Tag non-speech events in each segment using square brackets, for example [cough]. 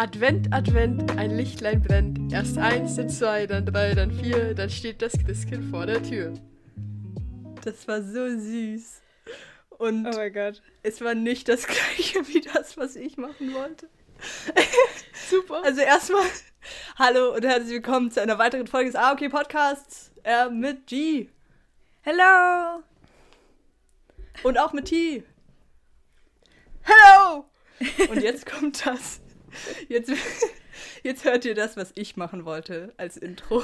Advent, Advent, ein Lichtlein brennt. Erst eins, dann zwei, dann drei, dann vier, dann steht das Christkind vor der Tür. Das war so süß. Und Oh mein Gott. es war nicht das [laughs] gleiche wie das, was ich machen wollte. [laughs] Super. Also erstmal hallo und herzlich willkommen zu einer weiteren Folge des AOK Podcasts äh, mit G Hello! und auch mit T. Hello! Und jetzt kommt das. Jetzt, [laughs] jetzt hört ihr das, was ich machen wollte als Intro.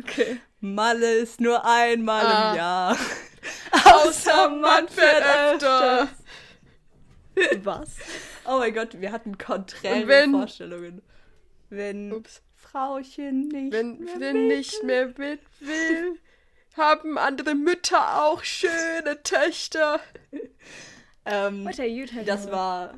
Okay. Malle ist nur einmal Ah. im Jahr. [laughs] Außer man fährt öfter. Was? Oh mein Gott, wir hatten konträre wenn- Vorstellungen. Wenn Ups. Frauchen nicht Wenn mehr Finn nicht mehr mit will, haben andere Mütter auch schöne Töchter. [laughs] ähm, What are you talking Das about? war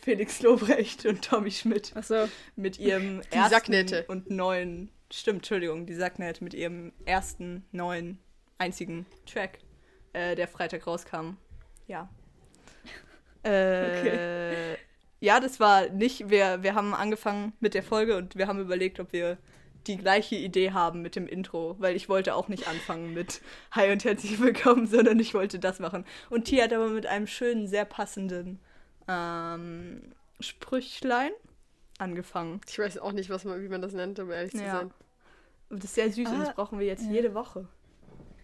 Felix Lobrecht und Tommy Schmidt Achso. mit ihrem Die ersten Sacknette. und neuen, stimmt, Entschuldigung, die Sacknette mit ihrem ersten, neuen, einzigen Track, äh, der Freitag rauskam. Ja. Äh, Ja, das war nicht, wir, wir haben angefangen mit der Folge und wir haben überlegt, ob wir die gleiche Idee haben mit dem Intro, weil ich wollte auch nicht anfangen mit Hi und herzlich willkommen, sondern ich wollte das machen. Und Tia hat aber mit einem schönen, sehr passenden ähm, Sprüchlein angefangen. Ich weiß auch nicht, was man, wie man das nennt, um ehrlich zu Ja. sein. Und das ist sehr süß und Ah, das brauchen wir jetzt ja. jede Woche.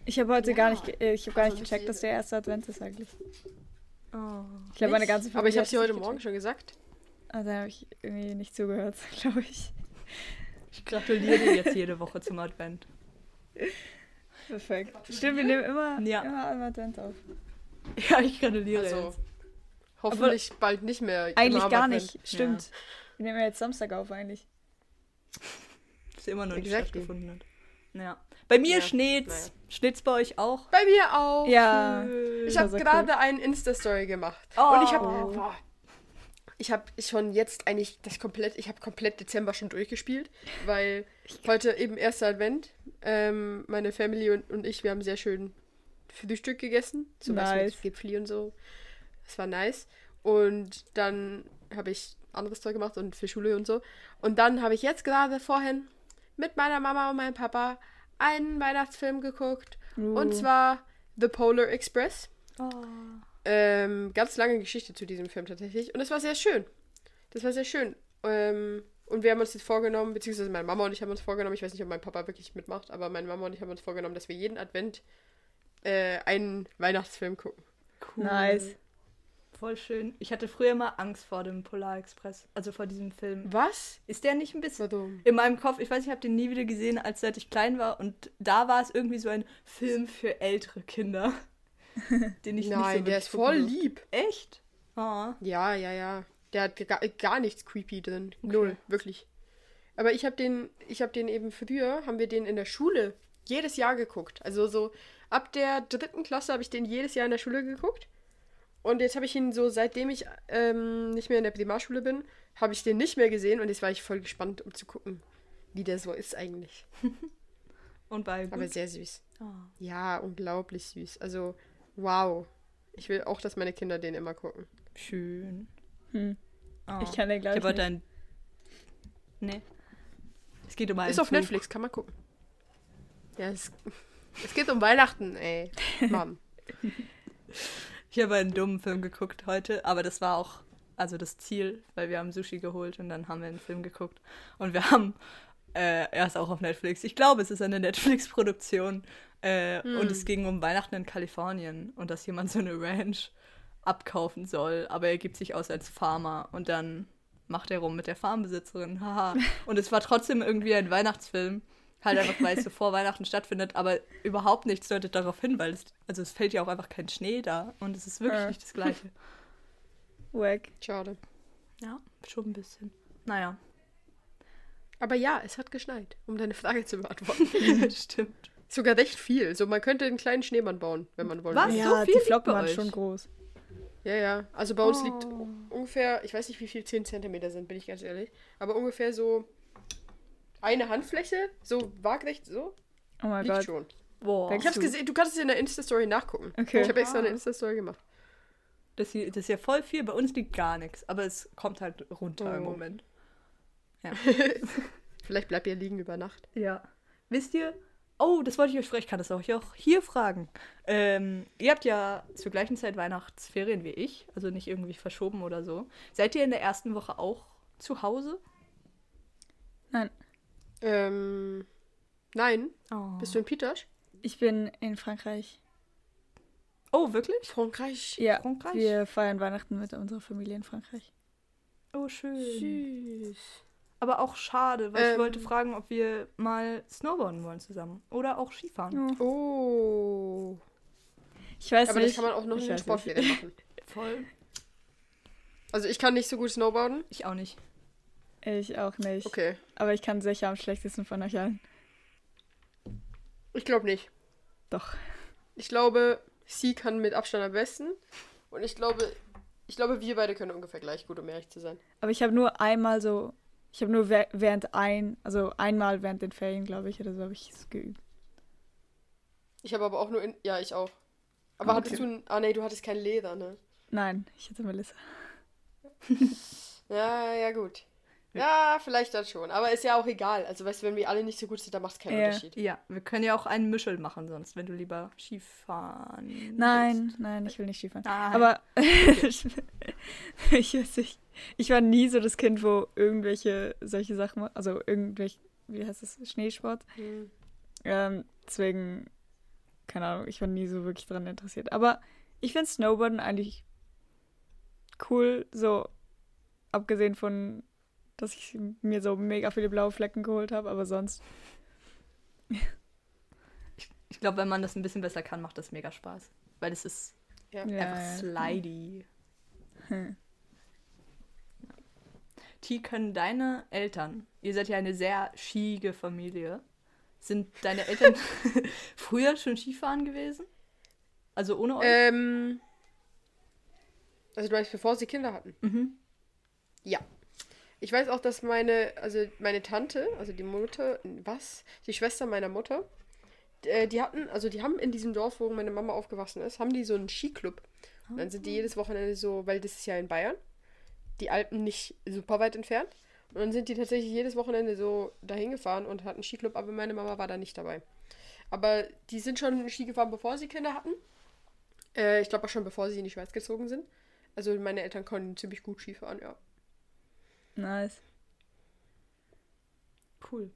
Ich habe heute Ja. gar nicht, äh, ich habe gar Also nicht gecheckt, dass der erste Advent ist eigentlich. Oh. Ich glaube, meine ganze Aber ich habe hat sie es heute Morgen gecheckt. schon gesagt. Ah, da habe ich irgendwie nicht zugehört, [laughs] glaube ich. Ich gratuliere dir jetzt jede Woche zum Advent. Perfekt. Stimmt, wir nehmen immer, Ja. immer am Advent auf. Ja, ich gratuliere Also, jetzt. Hoffentlich bald nicht mehr. Eigentlich gar nicht. Stimmt. Wir nehmen ja jetzt Samstag auf eigentlich. [laughs] Das immer noch nicht Exactly. stattgefunden hat. Ja. Bei mir Ja, schneit's. naja. Schneit's bei euch auch? Bei mir auch. Ja. Schön. Ich habe gerade einen Insta-Story gemacht. Oh. Und ich habe. Ich habe schon jetzt eigentlich das komplett. Ich habe komplett Dezember schon durchgespielt, weil heute eben erster Advent. Ähm, meine Family und, und ich, wir haben sehr schön Frühstück gegessen. So was Nice. mit Gipfeli und so. Das war nice. Und dann habe ich anderes Zeug gemacht und für Schule und so. Und dann habe ich jetzt gerade vorhin mit meiner Mama und meinem Papa einen Weihnachtsfilm geguckt. Uh. Und zwar The Polar Express. Oh. Ähm, ganz lange Geschichte zu diesem Film tatsächlich. Und es war sehr schön. Das war sehr schön. Ähm, und wir haben uns jetzt vorgenommen, beziehungsweise meine Mama und ich haben uns vorgenommen, ich weiß nicht, ob mein Papa wirklich mitmacht, aber meine Mama und ich haben uns vorgenommen, dass wir jeden Advent äh, einen Weihnachtsfilm gucken. Cool. Nice. Voll schön. Ich hatte früher mal Angst vor dem Polar Express, also vor diesem Film. Was? Ist der nicht ein bisschen Warum? in meinem Kopf? Ich weiß, ich habe den nie wieder gesehen, als seit ich klein war und da war es irgendwie so ein Film für ältere Kinder, [laughs] den ich nicht so Nein, der ist voll durfte. lieb. Echt? Oh. Ja, ja, ja. Der hat gar, gar nichts creepy drin. Null, wirklich. Aber ich habe den, ich habe den eben früher, haben wir den in der Schule jedes Jahr geguckt. Also so ab der dritten Klasse habe ich den jedes Jahr in der Schule geguckt. Und jetzt habe ich ihn so, seitdem ich ähm, nicht mehr in der Primarschule bin, habe ich den nicht mehr gesehen und jetzt war ich voll gespannt, um zu gucken, wie der so ist eigentlich. [laughs] Und bei Aber sehr süß. oh. Ja, unglaublich süß. Also, wow. Ich will auch, dass meine Kinder den immer gucken. schön. Hm. Oh. Ich kann den, Ich glaube ich, habe heute nicht. ein. Nee. Es geht um einen Ist auf Flug. Netflix, kann man gucken. Ja, es, [laughs] es geht um Weihnachten, ey. Mann. [laughs] Ich habe einen dummen Film geguckt heute, aber das war auch also das Ziel, weil wir haben Sushi geholt und dann haben wir einen Film geguckt und wir haben äh, er ist auch auf Netflix. Ich glaube, es ist eine Netflix-Produktion äh, Hm. und es ging um Weihnachten in Kalifornien und dass jemand so eine Ranch abkaufen soll, aber er gibt sich aus als Farmer und dann macht er rum mit der Farmbesitzerin. Haha. [laughs] und es war trotzdem irgendwie ein Weihnachtsfilm. Halt einfach, weil es so vor Weihnachten stattfindet, aber überhaupt nichts deutet darauf hin, weil es, also es fällt ja auch einfach kein Schnee da und es ist wirklich Ja. nicht das Gleiche. [laughs] Wack. Schade. Ja, schon ein bisschen. Naja, Aber ja, es hat geschneit, um deine Frage zu beantworten. [laughs] stimmt. Sogar recht viel. So, man könnte einen kleinen Schneemann bauen, wenn man wollte. Was? so Ja, viel die liegt Flocken waren schon groß. Ja, ja. Also bei uns liegt Oh. ungefähr, ich weiß nicht, wie viel 10 Zentimeter sind, bin ich ganz ehrlich. Aber ungefähr so eine Handfläche, so waagrecht so, Oh mein liegt Gott. schon. Boah. Ich hab's du? gesehen, du kannst es in der Insta-Story nachgucken. Okay. Ich habe extra eine Oha. Insta-Story gemacht. Das, hier, das ist ja voll viel. Bei uns liegt gar nichts, aber es kommt halt runter im Oh. Moment. Ja. [laughs] Vielleicht bleibt ihr liegen über Nacht. Ja. Wisst ihr? Oh, das wollte ich euch fragen. Ich kann das auch hier, auch hier fragen. Ähm, ihr habt ja zur gleichen Zeit Weihnachtsferien wie ich, also nicht irgendwie verschoben oder so. Seid ihr in der ersten Woche auch zu Hause? Nein, Ähm, nein. Oh, Bist du in Pitasch? ich bin in Frankreich. oh wirklich? Frankreich. Ja, Frankreich? wir feiern Weihnachten mit unserer Familie in Frankreich. Oh, schön. Süß. Aber auch schade, weil ich Ähm. wollte fragen, ob wir mal snowboarden wollen zusammen. Oder auch Skifahren. Oh. Oh. Ich weiß Aber nicht. das kann man auch noch ich in den Sportferien nicht. machen. Voll. Also ich kann nicht so gut snowboarden. Ich auch nicht. Ich auch nicht. Okay. Aber ich kann sicher am schlechtesten von euch allen. Ich glaube nicht. Doch. Ich glaube, sie kann mit Abstand am besten. Und ich glaube, ich glaube, wir beide können ungefähr gleich gut, um ehrlich zu sein. Aber ich habe nur einmal so. Ich habe nur während ein, also einmal während den Ferien, glaube ich, oder so habe ich es geübt. Ich habe aber auch nur in. Ja, ich auch. Aber Ah, hattest okay. du. ein- Ah, nee, du hattest kein Leder, ne? Nein, ich hatte Melissa. [laughs] Ja, ja, gut. Ja, vielleicht dann schon. Aber ist ja auch egal. Also, weißt du, wenn wir alle nicht so gut sind, dann macht es keinen Ja. Unterschied. Ja, wir können ja auch einen Mischel machen sonst, wenn du lieber Skifahren Nein, nein, ich will nicht Skifahren. Nein. Aber [laughs] ich weiß nicht. Ich war nie so das Kind, wo irgendwelche solche Sachen, also irgendwelche, wie heißt das, Schneesport. Hm. Ähm, deswegen, keine Ahnung, ich war nie so wirklich dran interessiert. Aber ich finde Snowboarden eigentlich cool, so abgesehen von, dass ich mir so mega viele blaue Flecken geholt habe, aber sonst. Ich glaube, wenn man das ein bisschen besser kann, macht das mega Spaß. Weil es ist Ja. Ja, einfach ja. slidey. Hm. T, können deine Eltern, ihr seid ja eine sehr skige Familie, sind deine Eltern [laughs] früher schon Skifahren gewesen? Also ohne euch? Ähm. Also, du meinst, bevor sie Kinder hatten? Mhm. Ja. Ich weiß auch, dass meine, also meine Tante, also die Mutter, was? Die Schwester meiner Mutter, äh, die hatten, also die haben in diesem Dorf, wo meine Mama aufgewachsen ist, haben die so einen Skiclub. Und dann sind die jedes Wochenende so, weil das ist ja in Bayern, die Alpen nicht super weit entfernt. Und dann sind die tatsächlich jedes Wochenende so dahin gefahren und hatten einen Skiclub, aber meine Mama war da nicht dabei. Aber die sind schon Ski gefahren, bevor sie Kinder hatten. Äh, ich glaube auch schon, bevor sie in die Schweiz gezogen sind. Also meine Eltern konnten ziemlich gut Skifahren, ja. Nice. Cool.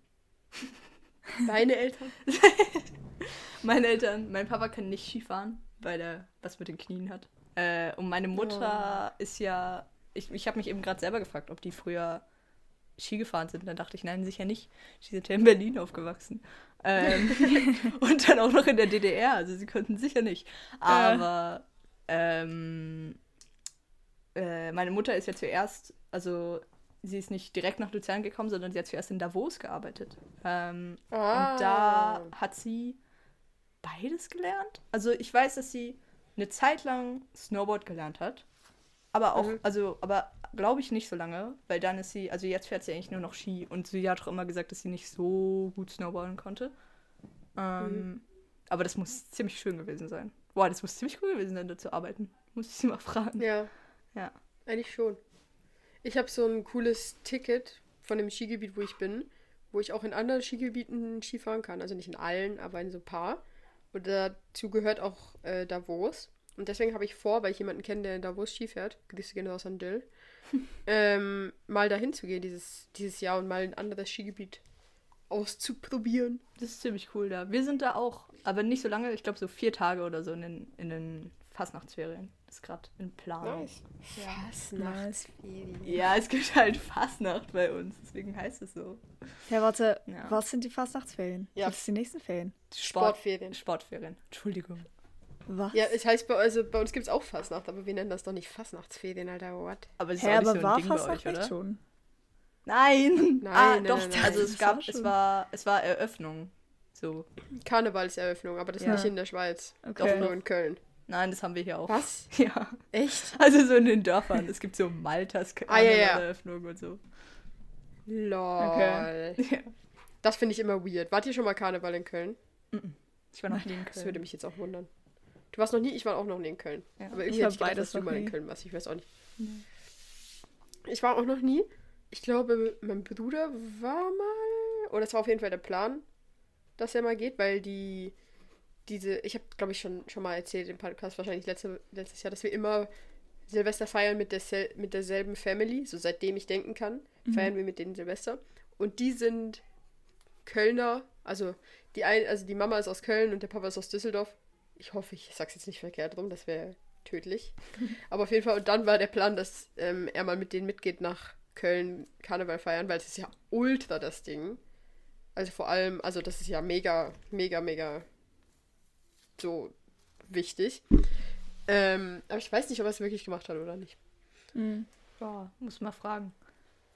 [laughs] Deine Eltern? [laughs] Meine Eltern, mein Papa kann nicht Skifahren, weil er was mit den Knien hat. Äh, und meine Mutter ist ja, ich, ich habe mich eben gerade selber gefragt, ob die früher Ski gefahren sind. Dann dachte ich, nein, sicher nicht. Sie sind ja in Berlin aufgewachsen. Ähm, [laughs] und dann auch noch in der DDR, also sie konnten sicher nicht. Aber ähm, äh, meine Mutter ist ja zuerst, also sie ist nicht direkt nach Luzern gekommen, sondern sie hat zuerst in Davos gearbeitet. Ähm, Ah. Und da hat sie beides gelernt. Also ich weiß, dass sie eine Zeit lang Snowboard gelernt hat. Aber auch, Mhm. also, aber glaube ich nicht so lange, weil dann ist sie, also jetzt fährt sie eigentlich nur noch Ski und sie hat auch immer gesagt, dass sie nicht so gut snowboarden konnte. Ähm, Mhm. Aber das muss ziemlich schön gewesen sein. Boah, das muss ziemlich cool gewesen sein, da zu arbeiten. Muss ich sie mal fragen. Ja, Ja. eigentlich schon. Ich habe so ein cooles Ticket von dem Skigebiet, wo ich bin, wo ich auch in anderen Skigebieten Skifahren kann. Also nicht in allen, aber in so ein paar. Und dazu gehört auch äh, Davos. Und deswegen habe ich vor, weil ich jemanden kenne, der in Davos Ski fährt, Grüße gehen raus an Dill, [laughs] ähm, mal dahin zu gehen dieses, dieses Jahr und mal ein anderes Skigebiet auszuprobieren. Das ist ziemlich cool da. Wir sind da auch, aber nicht so lange, ich glaube so vier Tage oder so in den, in den Fastnachtsferien. Das ist gerade in Planung. Nice. Nice. Fastnachtsferien. Ja, es gibt halt Fastnacht bei uns, deswegen heißt es so. Ja, warte, Ja. was sind die Fastnachtsferien? Ja. Was sind die nächsten Ferien? Sportferien. Sportferien. Entschuldigung. Was? Ja, es heißt bei, also bei uns gibt es auch Fastnacht, aber wir nennen das doch nicht Fastnachtsferien, Alter. What? Aber es ist Hä, auch nicht aber so war ein Ding bei Fastnacht euch, nicht oder? schon? Nein! Nein, ah, nein, doch, nein, nein. also es gab, war es war, es war Eröffnung. So. Karnevalseröffnung, aber das Ja. nicht in der Schweiz. Okay. Doch nur in Köln. Nein, das haben wir hier auch. Was? [laughs] Ja. Echt? Also so in den Dörfern. Es gibt so Maltas Ah, ja, ja. Karnevaleröffnung und so. Lol. Okay. [laughs] Ja. Das finde ich immer weird. Wart ihr schon mal Karneval in Köln? Ich war noch nie in Das würde Köln. mich jetzt auch wundern. Du warst noch nie? Ich war auch noch nie in Köln. Ja. Aber Ich irgendwie war hätte ich gedacht, dass du mal in nie. Köln warst. Ich weiß auch nicht. Ich war auch noch nie. ich glaube, mein Bruder war mal, oder es war auf jeden Fall der Plan, dass er mal geht, weil die, diese, ich habe, glaube ich, schon, schon mal erzählt im Podcast, wahrscheinlich letzte, letztes Jahr, dass wir immer Silvester feiern mit, der, mit derselben Family, so seitdem ich denken kann, mhm. feiern wir mit denen Silvester. Und die sind Kölner, also die, ein, also die Mama ist aus Köln und der Papa ist aus Düsseldorf. Ich hoffe, ich sag's jetzt nicht verkehrt rum, das wäre tödlich. [laughs] Aber auf jeden Fall, und dann war der Plan, dass ähm, er mal mit denen mitgeht nach Köln Karneval feiern, weil es ist ja ultra das Ding. Also vor allem, also das ist ja mega, mega, mega so wichtig. Ähm, aber ich weiß nicht, ob er es wirklich gemacht hat oder nicht. Mhm. Ja, muss mal fragen.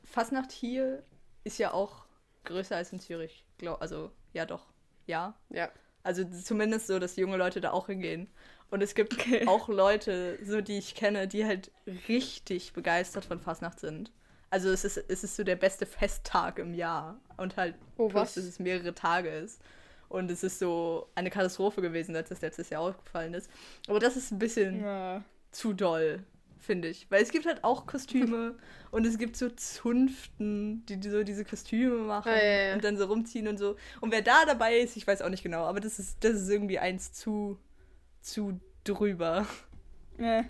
Fastnacht hier ist ja auch größer als in Zürich. Glaub, also, ja doch. Ja. Ja. Also zumindest so, dass junge Leute da auch hingehen. Und es gibt okay. auch Leute, so die ich kenne, die halt richtig begeistert von Fastnacht sind. Also es ist, es ist so der beste Festtag im Jahr. Und halt, oh, plus, dass es mehrere Tage ist. Und es ist so eine Katastrophe gewesen, als das letztes Jahr aufgefallen ist. Aber das ist ein bisschen ja. zu doll, finde ich. Weil es gibt halt auch Kostüme [laughs] und es gibt so Zunften, die, die so diese Kostüme machen ah, ja, ja. und dann so rumziehen und so. Und wer da dabei ist, ich weiß auch nicht genau, aber das ist, das ist irgendwie eins zu, zu drüber. [laughs] Ja.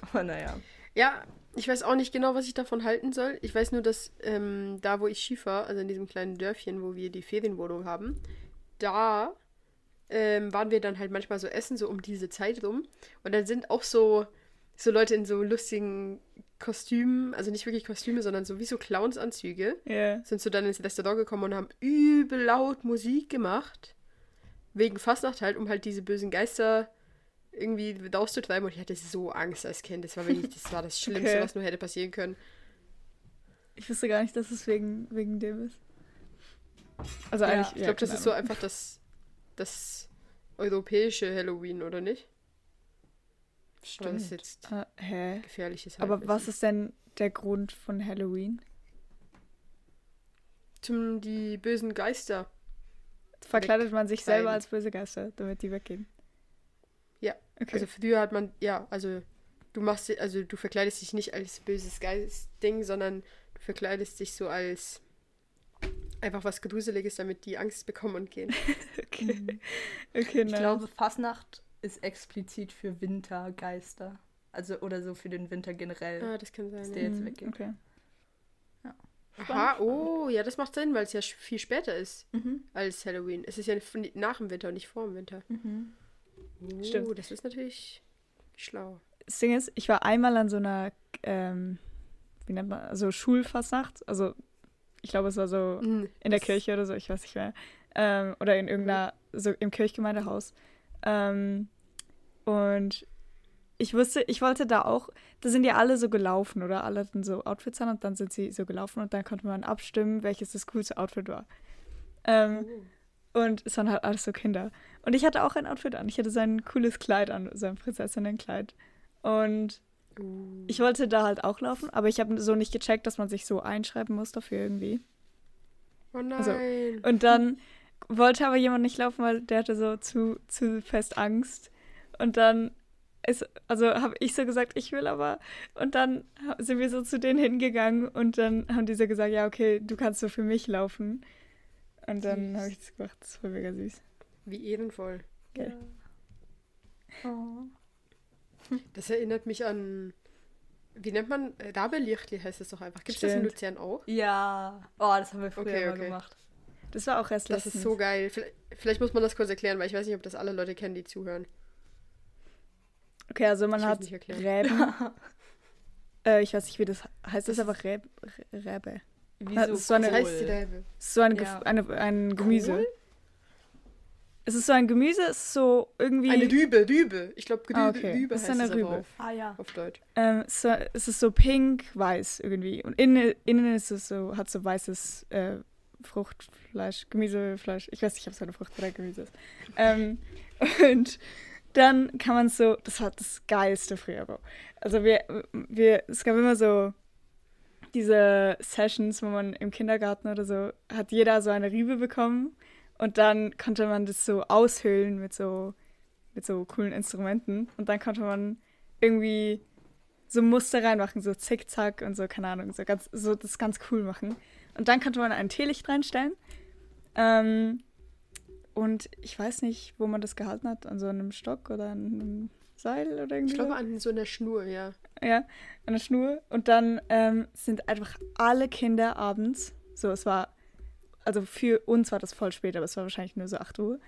Aber naja. Ja, ich weiß auch nicht genau, was ich davon halten soll. Ich weiß nur, dass ähm, da, wo ich Skifahre, also in diesem kleinen Dörfchen, wo wir die Ferienwohnung haben, da ähm, waren wir dann halt manchmal so essen, so um diese Zeit rum. Und dann sind auch so, so Leute in so lustigen Kostümen, also nicht wirklich Kostüme, sondern so wie so Clownsanzüge, yeah. sind so dann ins Restaurant gekommen und haben übel laut Musik gemacht. Wegen Fastnacht halt, um halt diese bösen Geister irgendwie rauszutreiben und ich hatte so Angst als Kind. Das war wirklich, das war das [laughs] Schlimmste, okay. was nur hätte passieren können. Ich wusste gar nicht, dass es wegen, wegen dem ist. Also ja, eigentlich. Ich glaube, das ist so einfach das, das europäische Halloween, oder nicht? Stimmt. Das ist jetzt uh, hä? gefährliches Halbwissen. Aber was ist denn der Grund von Halloween? Zum die bösen Geister. Verkleidet man sich selber als böse Geister, damit die weggehen. Ja. Okay. Also früher hat man, ja, also du machst, also du verkleidest dich nicht als böses Geist-Ding, sondern du verkleidest dich so als einfach was Gruseliges, damit die Angst bekommen und gehen. [laughs] okay. Mhm. okay ich nice. glaube, Fasnacht ist explizit für Wintergeister. Also, oder so für den Winter generell. Ah, das kann sein. Dass der ja. jetzt weggeht. Okay. Ja. Aha, oh, ja, das macht Sinn, weil es ja viel später ist mhm. als Halloween. Es ist ja nach dem Winter und nicht vor dem Winter. Mhm. Oh, Stimmt. das ist natürlich schlau. Das Ding ist, ich war einmal an so einer, ähm, wie nennt man, also Schulfastnacht. Also, ich glaube, es war so mhm. in der Kirche oder so, ich weiß nicht mehr. Ähm, oder in irgendeiner, so im Kirchgemeindehaus. Ähm, und ich wusste, ich wollte da auch, da sind ja alle so gelaufen, oder? Alle hatten so Outfits an und dann sind sie so gelaufen und dann konnte man abstimmen, welches das coolste Outfit war. Ähm, oh. Und es waren halt alles so Kinder. Und ich hatte auch ein Outfit an. Ich hatte so ein cooles Kleid an, so ein Prinzessinnenkleid. Und. Ich wollte da halt auch laufen, aber ich habe so nicht gecheckt, dass man sich so einschreiben muss dafür irgendwie. Oh nein. Also, und dann wollte aber jemand nicht laufen, weil der hatte so zu, zu fest Angst. Und dann ist, also habe ich so gesagt, ich will aber. Und dann sind wir so zu denen hingegangen und dann haben die so gesagt, ja, okay, du kannst so für mich laufen. Und dann habe ich das gemacht. Das war mega süß. Wie ehrenvoll. Okay. Ja. Oh. Das erinnert mich an. Wie nennt man? Rabelichtli heißt es doch einfach. Gibt es das in Luzern auch? Ja. Oh, das haben wir früher okay, okay. gemacht. Das war auch erst Das ist so geil. Vielleicht, vielleicht, muss man das kurz erklären, weil ich weiß nicht, ob das alle Leute kennen, die zuhören. Okay, also man ich hat Reben. [laughs] äh, ich weiß nicht, wie das heißt. Das ist einfach Reb, Rebe. Wieso? So eine, heißt die Rebe? So ein, ja. eine, ein Gemüse. Kohl? Es ist so ein Gemüse, es ist so irgendwie. Eine Rübe, Rübe. Ich glaube, Rübe, ah, okay. Rübe das ist eine Rübe. Auf, ah ja. Auf Deutsch. Ähm, so, es ist so pink, weiß irgendwie. Und innen, innen ist es so, hat so weißes äh, Fruchtfleisch, Gemüsefleisch. Ich weiß nicht, ob es eine Frucht oder Gemüse ist. ähm, und dann kann man so, das war das Geilste früher, Bro. Also wir, wir, es gab immer so diese Sessions, wo man im Kindergarten oder so, hat jeder so eine Rübe bekommen und dann konnte man das so aushöhlen mit so, mit so coolen Instrumenten und dann konnte man irgendwie so Muster reinmachen, so zickzack und so, keine Ahnung, so ganz, so das ganz cool machen. Und dann konnte man ein Teelicht reinstellen. Ähm, und ich weiß nicht, wo man das gehalten hat, an so einem Stock oder an einem Seil oder irgendwie. Ich glaube an so einer Schnur, ja. Ja, an der Schnur. Und dann ähm, sind einfach alle Kinder abends, so es war, also für uns war das voll spät, aber es war wahrscheinlich nur so 8 Uhr,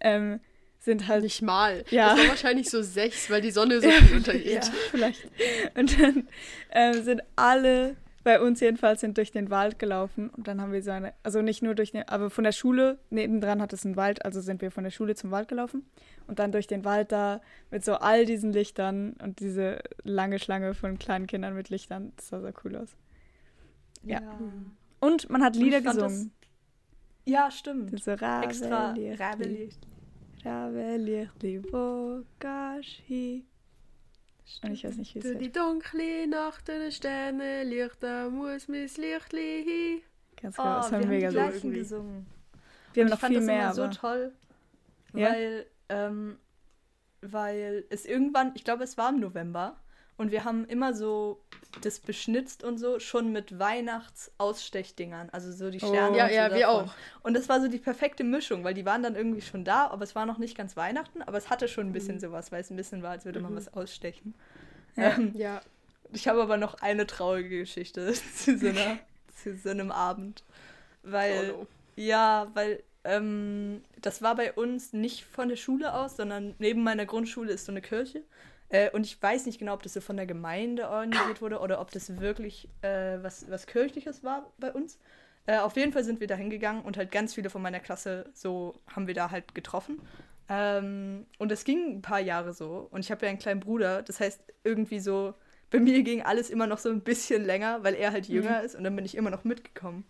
ähm, sind halt. Nicht mal. Ja. Das war wahrscheinlich so sechs, weil die Sonne so viel [laughs] untergeht. Ja, vielleicht. Und dann ähm, sind alle bei uns jedenfalls sind durch den Wald gelaufen und dann haben wir so eine, also nicht nur durch den, aber von der Schule, nebendran hat es einen Wald, also sind wir von der Schule zum Wald gelaufen und dann durch den Wald da mit so all diesen Lichtern und diese lange Schlange von kleinen Kindern mit Lichtern, das sah so cool aus. Ja. Und man hat Und Lieder gesungen. Ja, stimmt. So Extra. Ravelier, die Bogashi. Und ich weiß nicht, wie es heißt. die dunkle Nacht der Sterne, Lichter muss mein Lichtli hin. Ganz Oh, genau, das wir war haben mega die gut. gleichen irgendwie. gesungen. Wir haben noch ich fand viel das mehr, immer so aber toll, Ja? weil, ähm, weil es irgendwann, ich glaube, es war im November und wir haben immer so das beschnitzt und so schon mit Weihnachtsausstechdingern, also so die Oh. Sterne. Ja, so ja, wir davon. auch. Und das war so die perfekte Mischung, weil die waren dann irgendwie schon da, aber es war noch nicht ganz Weihnachten, aber es hatte schon ein Mhm. bisschen sowas, weil es ein bisschen war, als würde man was ausstechen. Ja. Ähm, Ja. ich habe aber noch eine traurige Geschichte [laughs] zu so, einer, zu so einem Abend. Weil, Oh no. ja, weil ähm, das war bei uns nicht von der Schule aus, sondern neben meiner Grundschule ist so eine Kirche. Äh, und ich weiß nicht genau, ob das so von der Gemeinde organisiert wurde oder ob das wirklich äh, was, was Kirchliches war bei uns. Äh, auf jeden Fall sind wir da hingegangen und halt ganz viele von meiner Klasse so haben wir da halt getroffen. Ähm, und das ging ein paar Jahre so. Und ich habe ja einen kleinen Bruder. Das heißt, irgendwie so, bei mir ging alles immer noch so ein bisschen länger, weil er halt jünger ist und dann bin ich immer noch mitgekommen.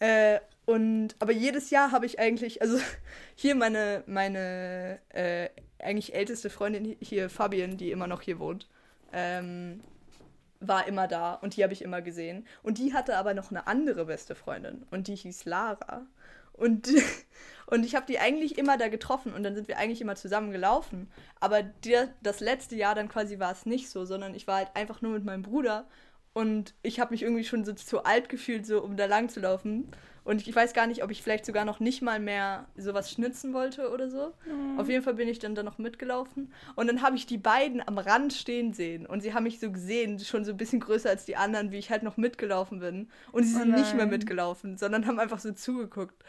Äh, und aber jedes Jahr habe ich eigentlich, also [laughs] hier meine, meine äh, eigentlich älteste Freundin hier, Fabian, die immer noch hier wohnt, ähm, war immer da und die habe ich immer gesehen. Und die hatte aber noch eine andere beste Freundin und die hieß Lara. Und, [laughs] und ich habe die eigentlich immer da getroffen und dann sind wir eigentlich immer zusammen gelaufen. Aber der, das letzte Jahr dann quasi war es nicht so, sondern ich war halt einfach nur mit meinem Bruder und ich habe mich irgendwie schon so zu alt gefühlt, so um da lang zu laufen. Und ich weiß gar nicht, ob ich vielleicht sogar noch nicht mal mehr sowas schnitzen wollte oder so. Auf jeden Fall bin ich dann da noch mitgelaufen. Und dann habe ich die beiden am Rand stehen sehen. Und sie haben mich so gesehen, schon so ein bisschen größer als die anderen, wie ich halt noch mitgelaufen bin. Und sie Oh sind nicht mehr nein. mitgelaufen, sondern haben einfach so zugeguckt.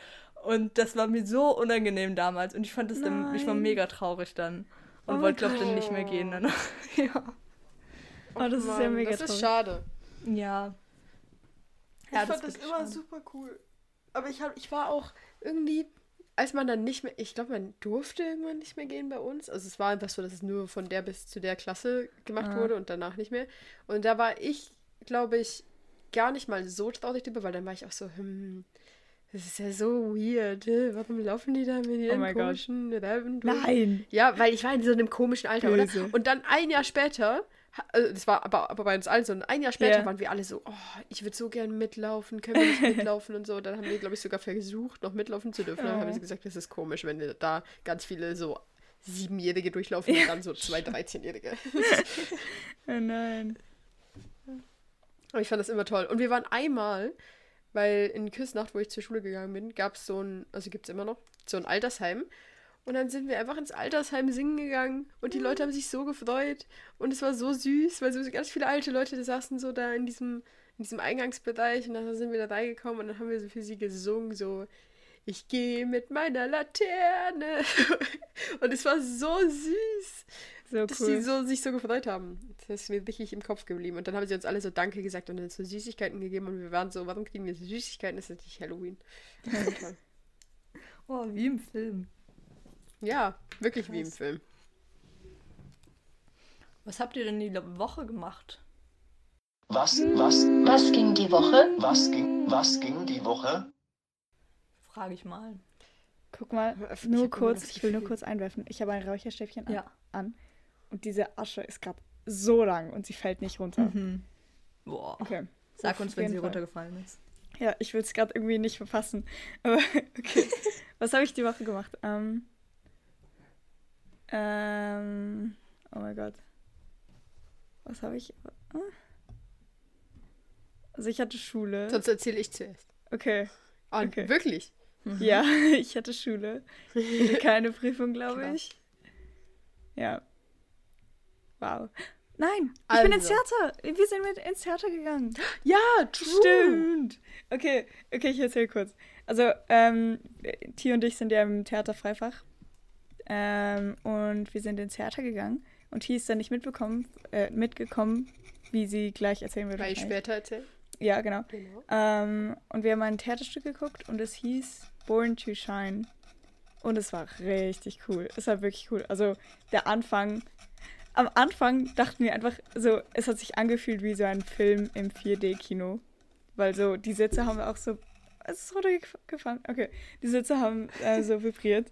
Und das war mir so unangenehm damals. Und ich fand das dann, ich war Nein. mega traurig dann. Und Oh wollte, glaube ich, dann nicht mehr gehen danach. [laughs] ja. Oh, das ist ja mega Das ist traurig. schade. Ja. Ich fand das, ist immer schade. super cool. Aber ich, hab, ich war auch irgendwie, als man dann nicht mehr, ich glaube, man durfte irgendwann nicht mehr gehen bei uns. Also es war einfach so, dass es nur von der bis zu der Klasse gemacht Ah. wurde und danach nicht mehr. Und da war ich, glaube ich, gar nicht mal so traurig drüber, weil dann war ich auch so, hm, das ist ja so weird. Warum laufen die da mit ihren Oh komischen? Nein. Ja, weil ich war in so einem komischen Alter, Böse. oder? Und dann ein Jahr später, das war aber, aber bei uns allen so, ein Jahr später Ja. waren wir alle so, oh, ich würde so gern mitlaufen, können wir nicht [laughs] mitlaufen und so. Dann haben wir, glaube ich, sogar versucht, noch mitlaufen zu dürfen. Dann haben sie gesagt, das ist komisch, wenn da ganz viele so Siebenjährige durchlaufen und dann so zwei [laughs] 13-Jährige. [laughs] Oh nein. Aber ich fand das immer toll. Und wir waren einmal, weil in Küsnacht, wo ich zur Schule gegangen bin, gab es so ein, also gibt es immer noch, so ein Altersheim. Und dann sind wir einfach ins Altersheim singen gegangen und die Leute haben sich so gefreut und es war so süß, weil so ganz viele alte Leute, die saßen so da in diesem, in diesem Eingangsbereich und dann sind wir da reingekommen und dann haben wir so für sie gesungen, so ich gehe mit meiner Laterne [laughs] und es war so süß So dass cool. die so, sich so gefreut haben. Das ist mir richtig im Kopf geblieben. Und dann haben sie uns alle so Danke gesagt und uns so Süßigkeiten gegeben und wir waren so, warum kriegen wir so Süßigkeiten? Das ist nicht Halloween. [laughs] [laughs] Oh, wie im Film. Ja, wirklich wie im Krass. Film. Was habt ihr denn die Woche gemacht? Was, was, Was ging die Woche? was ging, was ging die Woche? Frage ich mal. Guck mal, Ich nur immer kurz, ich will nur kurz einwerfen. Ich habe ein Räucherstäbchen an, Ja. an und diese Asche ist gerade so lang und sie fällt nicht runter. Mhm. Boah. Okay. Sag uns, wenn sie Fall. runtergefallen ist. Ja, ich will es gerade irgendwie nicht verpassen. Aber [laughs] okay. Was habe ich die Woche gemacht? Ähm, ähm, oh mein Gott. Was habe ich? Also ich hatte Schule. Sonst erzähle ich zuerst. Okay. Ah, Okay. wirklich? Ja, [laughs] ich hatte Schule. Ich hatte keine Prüfung, glaube ich. Ja. Wow. Nein, ich bin ins Also. Theater. Wir sind mit ins Theater gegangen. Ja, true. Stimmt. Okay, okay, ich erzähle kurz. Also, ähm, T und ich sind ja im Theater Freifach. Ähm, und wir sind ins Theater gegangen. Und T ist dann nicht mitbekommen, äh, mitgekommen, wie sie gleich erzählen würde. Kann ich später erzählen? Ja, genau. Genau. Ähm, und wir haben ein Theaterstück geguckt und es hieß Born to Shine. Und es war richtig cool. Es war wirklich cool. Also der Anfang. Am Anfang dachten wir einfach so, es hat sich angefühlt wie so ein Film im 4D-Kino. Weil so, die Sitze haben auch so. Es ist runtergefallen. Okay. Die Sitze haben äh, [laughs] so vibriert.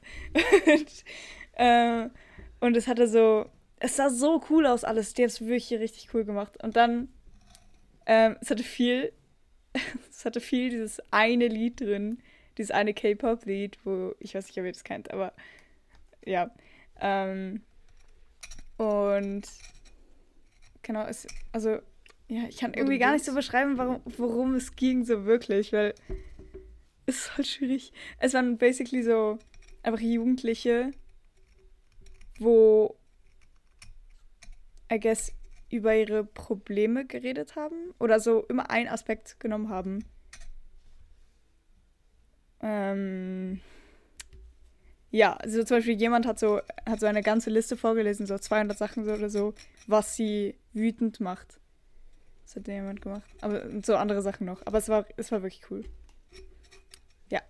und, [laughs] äh, und es hatte so. Es sah so cool aus, alles. Die haben es wirklich richtig cool gemacht. Und dann. Ähm, es hatte viel [laughs] es hatte viel dieses eine Lied drin, dieses eine K-Pop-Lied, wo ich weiß nicht, ob ihr das kennt, aber ja. Ähm, und genau, es, also ja, ich kann irgendwie gar nicht so beschreiben, warum, worum es ging so wirklich, weil ist halt schwierig. Es waren basically so einfach Jugendliche, wo I guess über ihre Probleme geredet haben oder so immer einen Aspekt genommen haben. Ähm, ja, also zum Beispiel jemand hat so, hat so eine ganze Liste vorgelesen, so 200 Sachen so oder so, was sie wütend macht. Das hat jemand gemacht. Aber so andere Sachen noch. Aber es war, es war wirklich cool. Ja.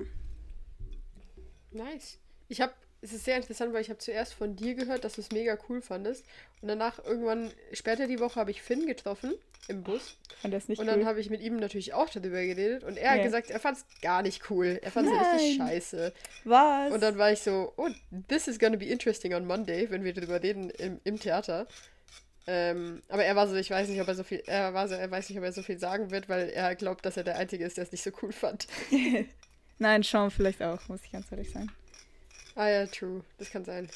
Nice. Ich habe, es ist sehr interessant, weil ich habe zuerst von dir gehört, dass du es mega cool fandest. Und danach irgendwann später die Woche habe ich Finn getroffen im Bus. Fand das nicht und cool. dann habe ich mit ihm natürlich auch darüber geredet. Und er hat Ja. gesagt, er fand es gar nicht cool. Er fand es richtig scheiße. Was? Und dann war ich so, oh, this is gonna be interesting on Monday, wenn wir darüber reden im, im Theater. Ähm, aber er war so, ich weiß nicht, ob er so viel, er war so, er weiß nicht, ob er so viel sagen wird, weil er glaubt, dass er der Einzige ist, der es nicht so cool fand. [laughs] Nein, Sean vielleicht auch, muss ich ganz ehrlich sein. Ah ja, true. Das kann sein.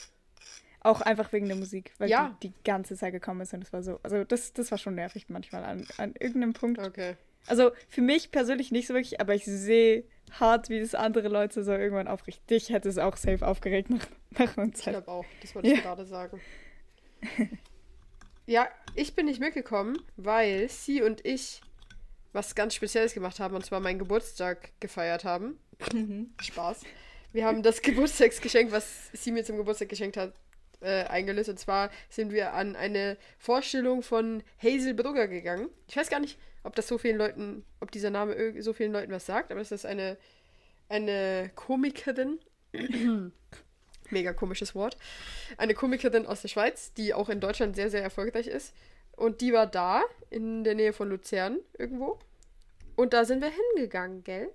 Auch einfach wegen der Musik, weil Ja. die die ganze Zeit gekommen ist und es war so, also das, das war schon nervig manchmal an, an irgendeinem Punkt. Okay. Also für mich persönlich nicht so wirklich, aber ich sehe hart, wie das andere Leute so irgendwann aufregt. Dich hätte es auch safe aufgeregt nach, nach einer Ich Zeit. glaube auch. Das wollte ich Ja. gerade sagen. ja, ich bin nicht mitgekommen, weil sie und ich was ganz Spezielles gemacht haben, und zwar meinen Geburtstag gefeiert haben. Spaß. Wir haben das Geburtstagsgeschenk, was sie mir zum Geburtstag geschenkt hat, äh, eingelöst. Und zwar sind wir an eine Vorstellung von Hazel Brugger gegangen. Ich weiß gar nicht, ob das so vielen Leuten, ob dieser Name so vielen Leuten was sagt, aber das ist eine, eine Komikerin. [clears throat] Mega komisches Wort. Eine Komikerin aus der Schweiz, die auch in Deutschland sehr, sehr erfolgreich ist. Und die war da, in der Nähe von Luzern irgendwo. Und da sind wir hingegangen, gell?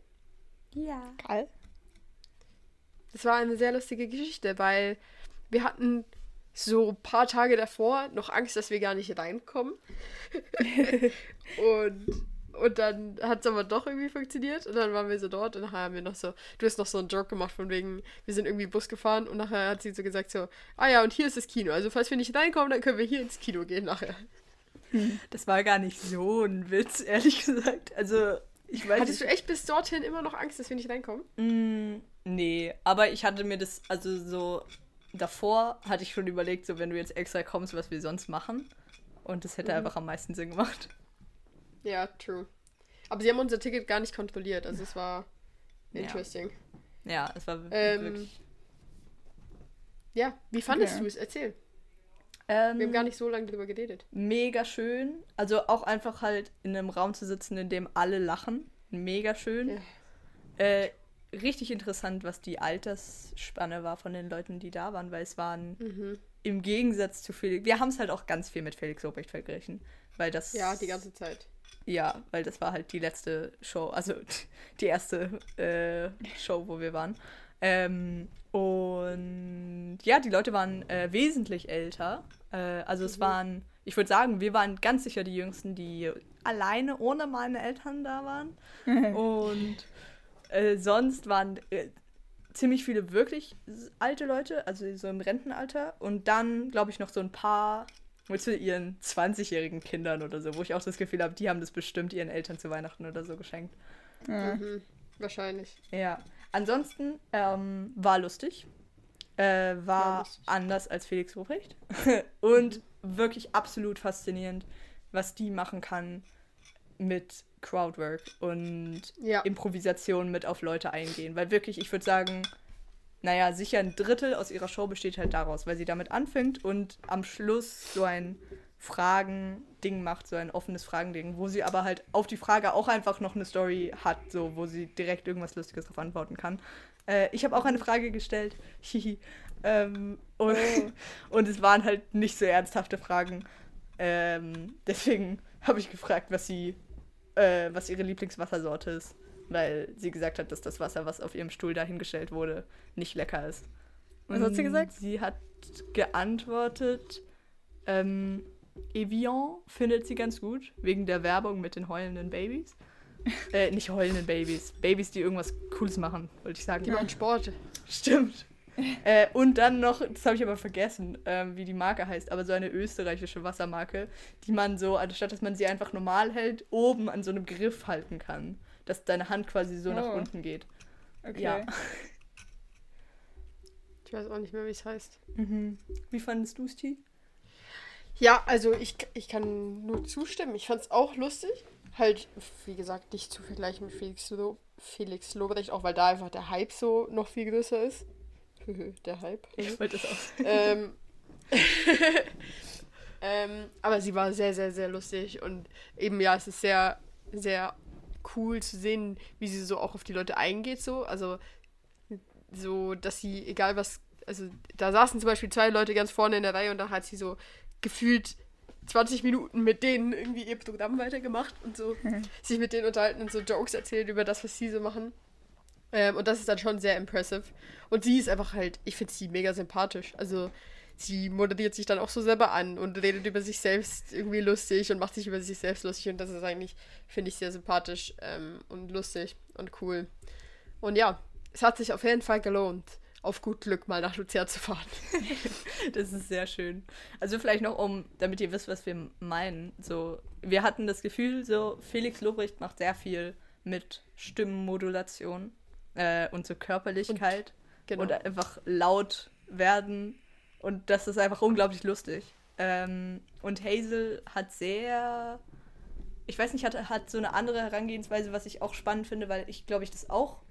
Ja. Geil. Das war eine sehr lustige Geschichte, weil wir hatten so ein paar Tage davor noch Angst, dass wir gar nicht reinkommen. [laughs] und, und dann hat es aber doch irgendwie funktioniert. Und dann waren wir so dort und nachher haben wir noch so, du hast noch so einen Joke gemacht von wegen, wir sind irgendwie Bus gefahren und nachher hat sie so gesagt so, ah ja, und hier ist das Kino. Also falls wir nicht reinkommen, dann können wir hier ins Kino gehen nachher. Das war gar nicht so ein Witz, ehrlich gesagt. Also, ich weiß Hattest du nicht. echt bis dorthin immer noch Angst, dass wir nicht reinkommen? Mm, nee, aber ich hatte mir das, also so davor hatte ich schon überlegt, so wenn du jetzt extra kommst, was wir sonst machen. Und das hätte einfach am meisten Sinn gemacht. Ja, true. Aber sie haben unser Ticket gar nicht kontrolliert, also es war Ja. interesting. Ja, es war Ähm, wirklich. Ja, wie fandest Okay. du es? Erzähl. Ähm, Wir haben gar nicht so lange drüber geredet. mega schön. Also auch einfach halt in einem Raum zu sitzen, in dem alle lachen. Mega schön. Ja. Äh, richtig interessant, was die Altersspanne war von den Leuten, die da waren, weil es waren Mhm. im Gegensatz zu Felix. Wir haben es halt auch ganz viel mit Felix Lobrecht verglichen. Weil das. Ja, die ganze Zeit. Ja, weil das war halt die letzte Show, also [laughs] die erste äh, Show, wo wir waren. Ähm, und ja, die Leute waren äh, wesentlich älter. Äh, also es waren, ich würde sagen, wir waren ganz sicher die Jüngsten, die alleine ohne meine Eltern da waren. [laughs] und äh, sonst waren äh, ziemlich viele wirklich alte Leute, also so im Rentenalter. Und dann, glaube ich, noch so ein paar zu ihren 20-jährigen Kindern oder so, wo ich auch das Gefühl habe, die haben das bestimmt ihren Eltern zu Weihnachten oder so geschenkt. Mhm. Wahrscheinlich. Ja. Ansonsten ähm, war lustig. Äh, war War lustig. anders als Felix Ruprecht. [laughs] Und wirklich absolut faszinierend, was die machen kann mit Crowdwork und Ja. Improvisation mit auf Leute eingehen. Weil wirklich, ich würde sagen, naja, sicher ein Drittel aus ihrer Show besteht halt daraus, weil sie damit anfängt und am Schluss so ein Fragen-Ding macht, so ein offenes Fragending, wo sie aber halt auf die Frage auch einfach noch eine Story hat, so wo sie direkt irgendwas Lustiges darauf antworten kann. Äh, ich habe auch eine Frage gestellt. [laughs] Hihi. ähm, und, [laughs] und es waren halt nicht so ernsthafte Fragen. Ähm, deswegen [laughs] habe ich gefragt, was sie, äh, was ihre Lieblingswassersorte ist, weil sie gesagt hat, dass das Wasser, was auf ihrem Stuhl dahingestellt wurde, nicht lecker ist. Was hat sie Und gesagt? Sie hat geantwortet, ähm, Evian findet sie ganz gut, wegen der Werbung mit den heulenden Babys. [laughs] äh, nicht heulenden Babys, Babys, die irgendwas Cooles machen, wollte ich sagen. Die machen Sport. Stimmt. äh, und dann noch, das habe ich aber vergessen, ähm, wie die Marke heißt, aber so eine österreichische Wassermarke, die man so, anstatt dass man sie einfach normal hält, oben an so einem Griff halten kann. Dass deine Hand quasi so nach Oh. unten geht. Okay. Ja. Ich weiß auch nicht mehr, wie es heißt. Mhm. Wie fandest du es, T? Ja, also ich, ich kann nur zustimmen. Ich fand es auch lustig. Halt, wie gesagt, nicht zu vergleichen mit Felix, Lo Felix Lobrecht, auch weil da einfach der Hype so noch viel größer ist. [laughs] der Hype. Ich wollte das auch. ähm, [laughs] ähm, aber sie war sehr, sehr, sehr lustig und eben ja, es ist sehr, sehr cool zu sehen, wie sie so auch auf die Leute eingeht, so. Also, so, dass sie, egal was, also da saßen zum Beispiel zwei Leute ganz vorne in der Reihe und da hat sie so gefühlt 20 Minuten mit denen irgendwie ihr Programm weitergemacht und so sich mit denen unterhalten und so Jokes erzählt über das, was sie so machen. Ähm, und das ist dann schon sehr impressive. Und sie ist einfach halt, ich finde sie mega sympathisch. Also sie moderiert sich dann auch so selber an und redet über sich selbst irgendwie lustig und macht sich über sich selbst lustig. Und das ist eigentlich, finde ich, sehr sympathisch ähm, und lustig und cool. Und ja, es hat sich auf jeden Fall gelohnt, auf gut Glück mal nach Luzern zu fahren. [laughs] Das ist sehr schön. Also vielleicht noch um, damit ihr wisst, was wir meinen. So, wir hatten das Gefühl, so Felix Lobrecht macht sehr viel mit Stimmenmodulation äh, und so Körperlichkeit Genau. und einfach laut werden. Und das ist einfach unglaublich lustig. Ähm, und Hazel hat sehr, ich weiß nicht, hat, hat so eine andere Herangehensweise, was ich auch spannend finde, weil ich glaube, ich das auch,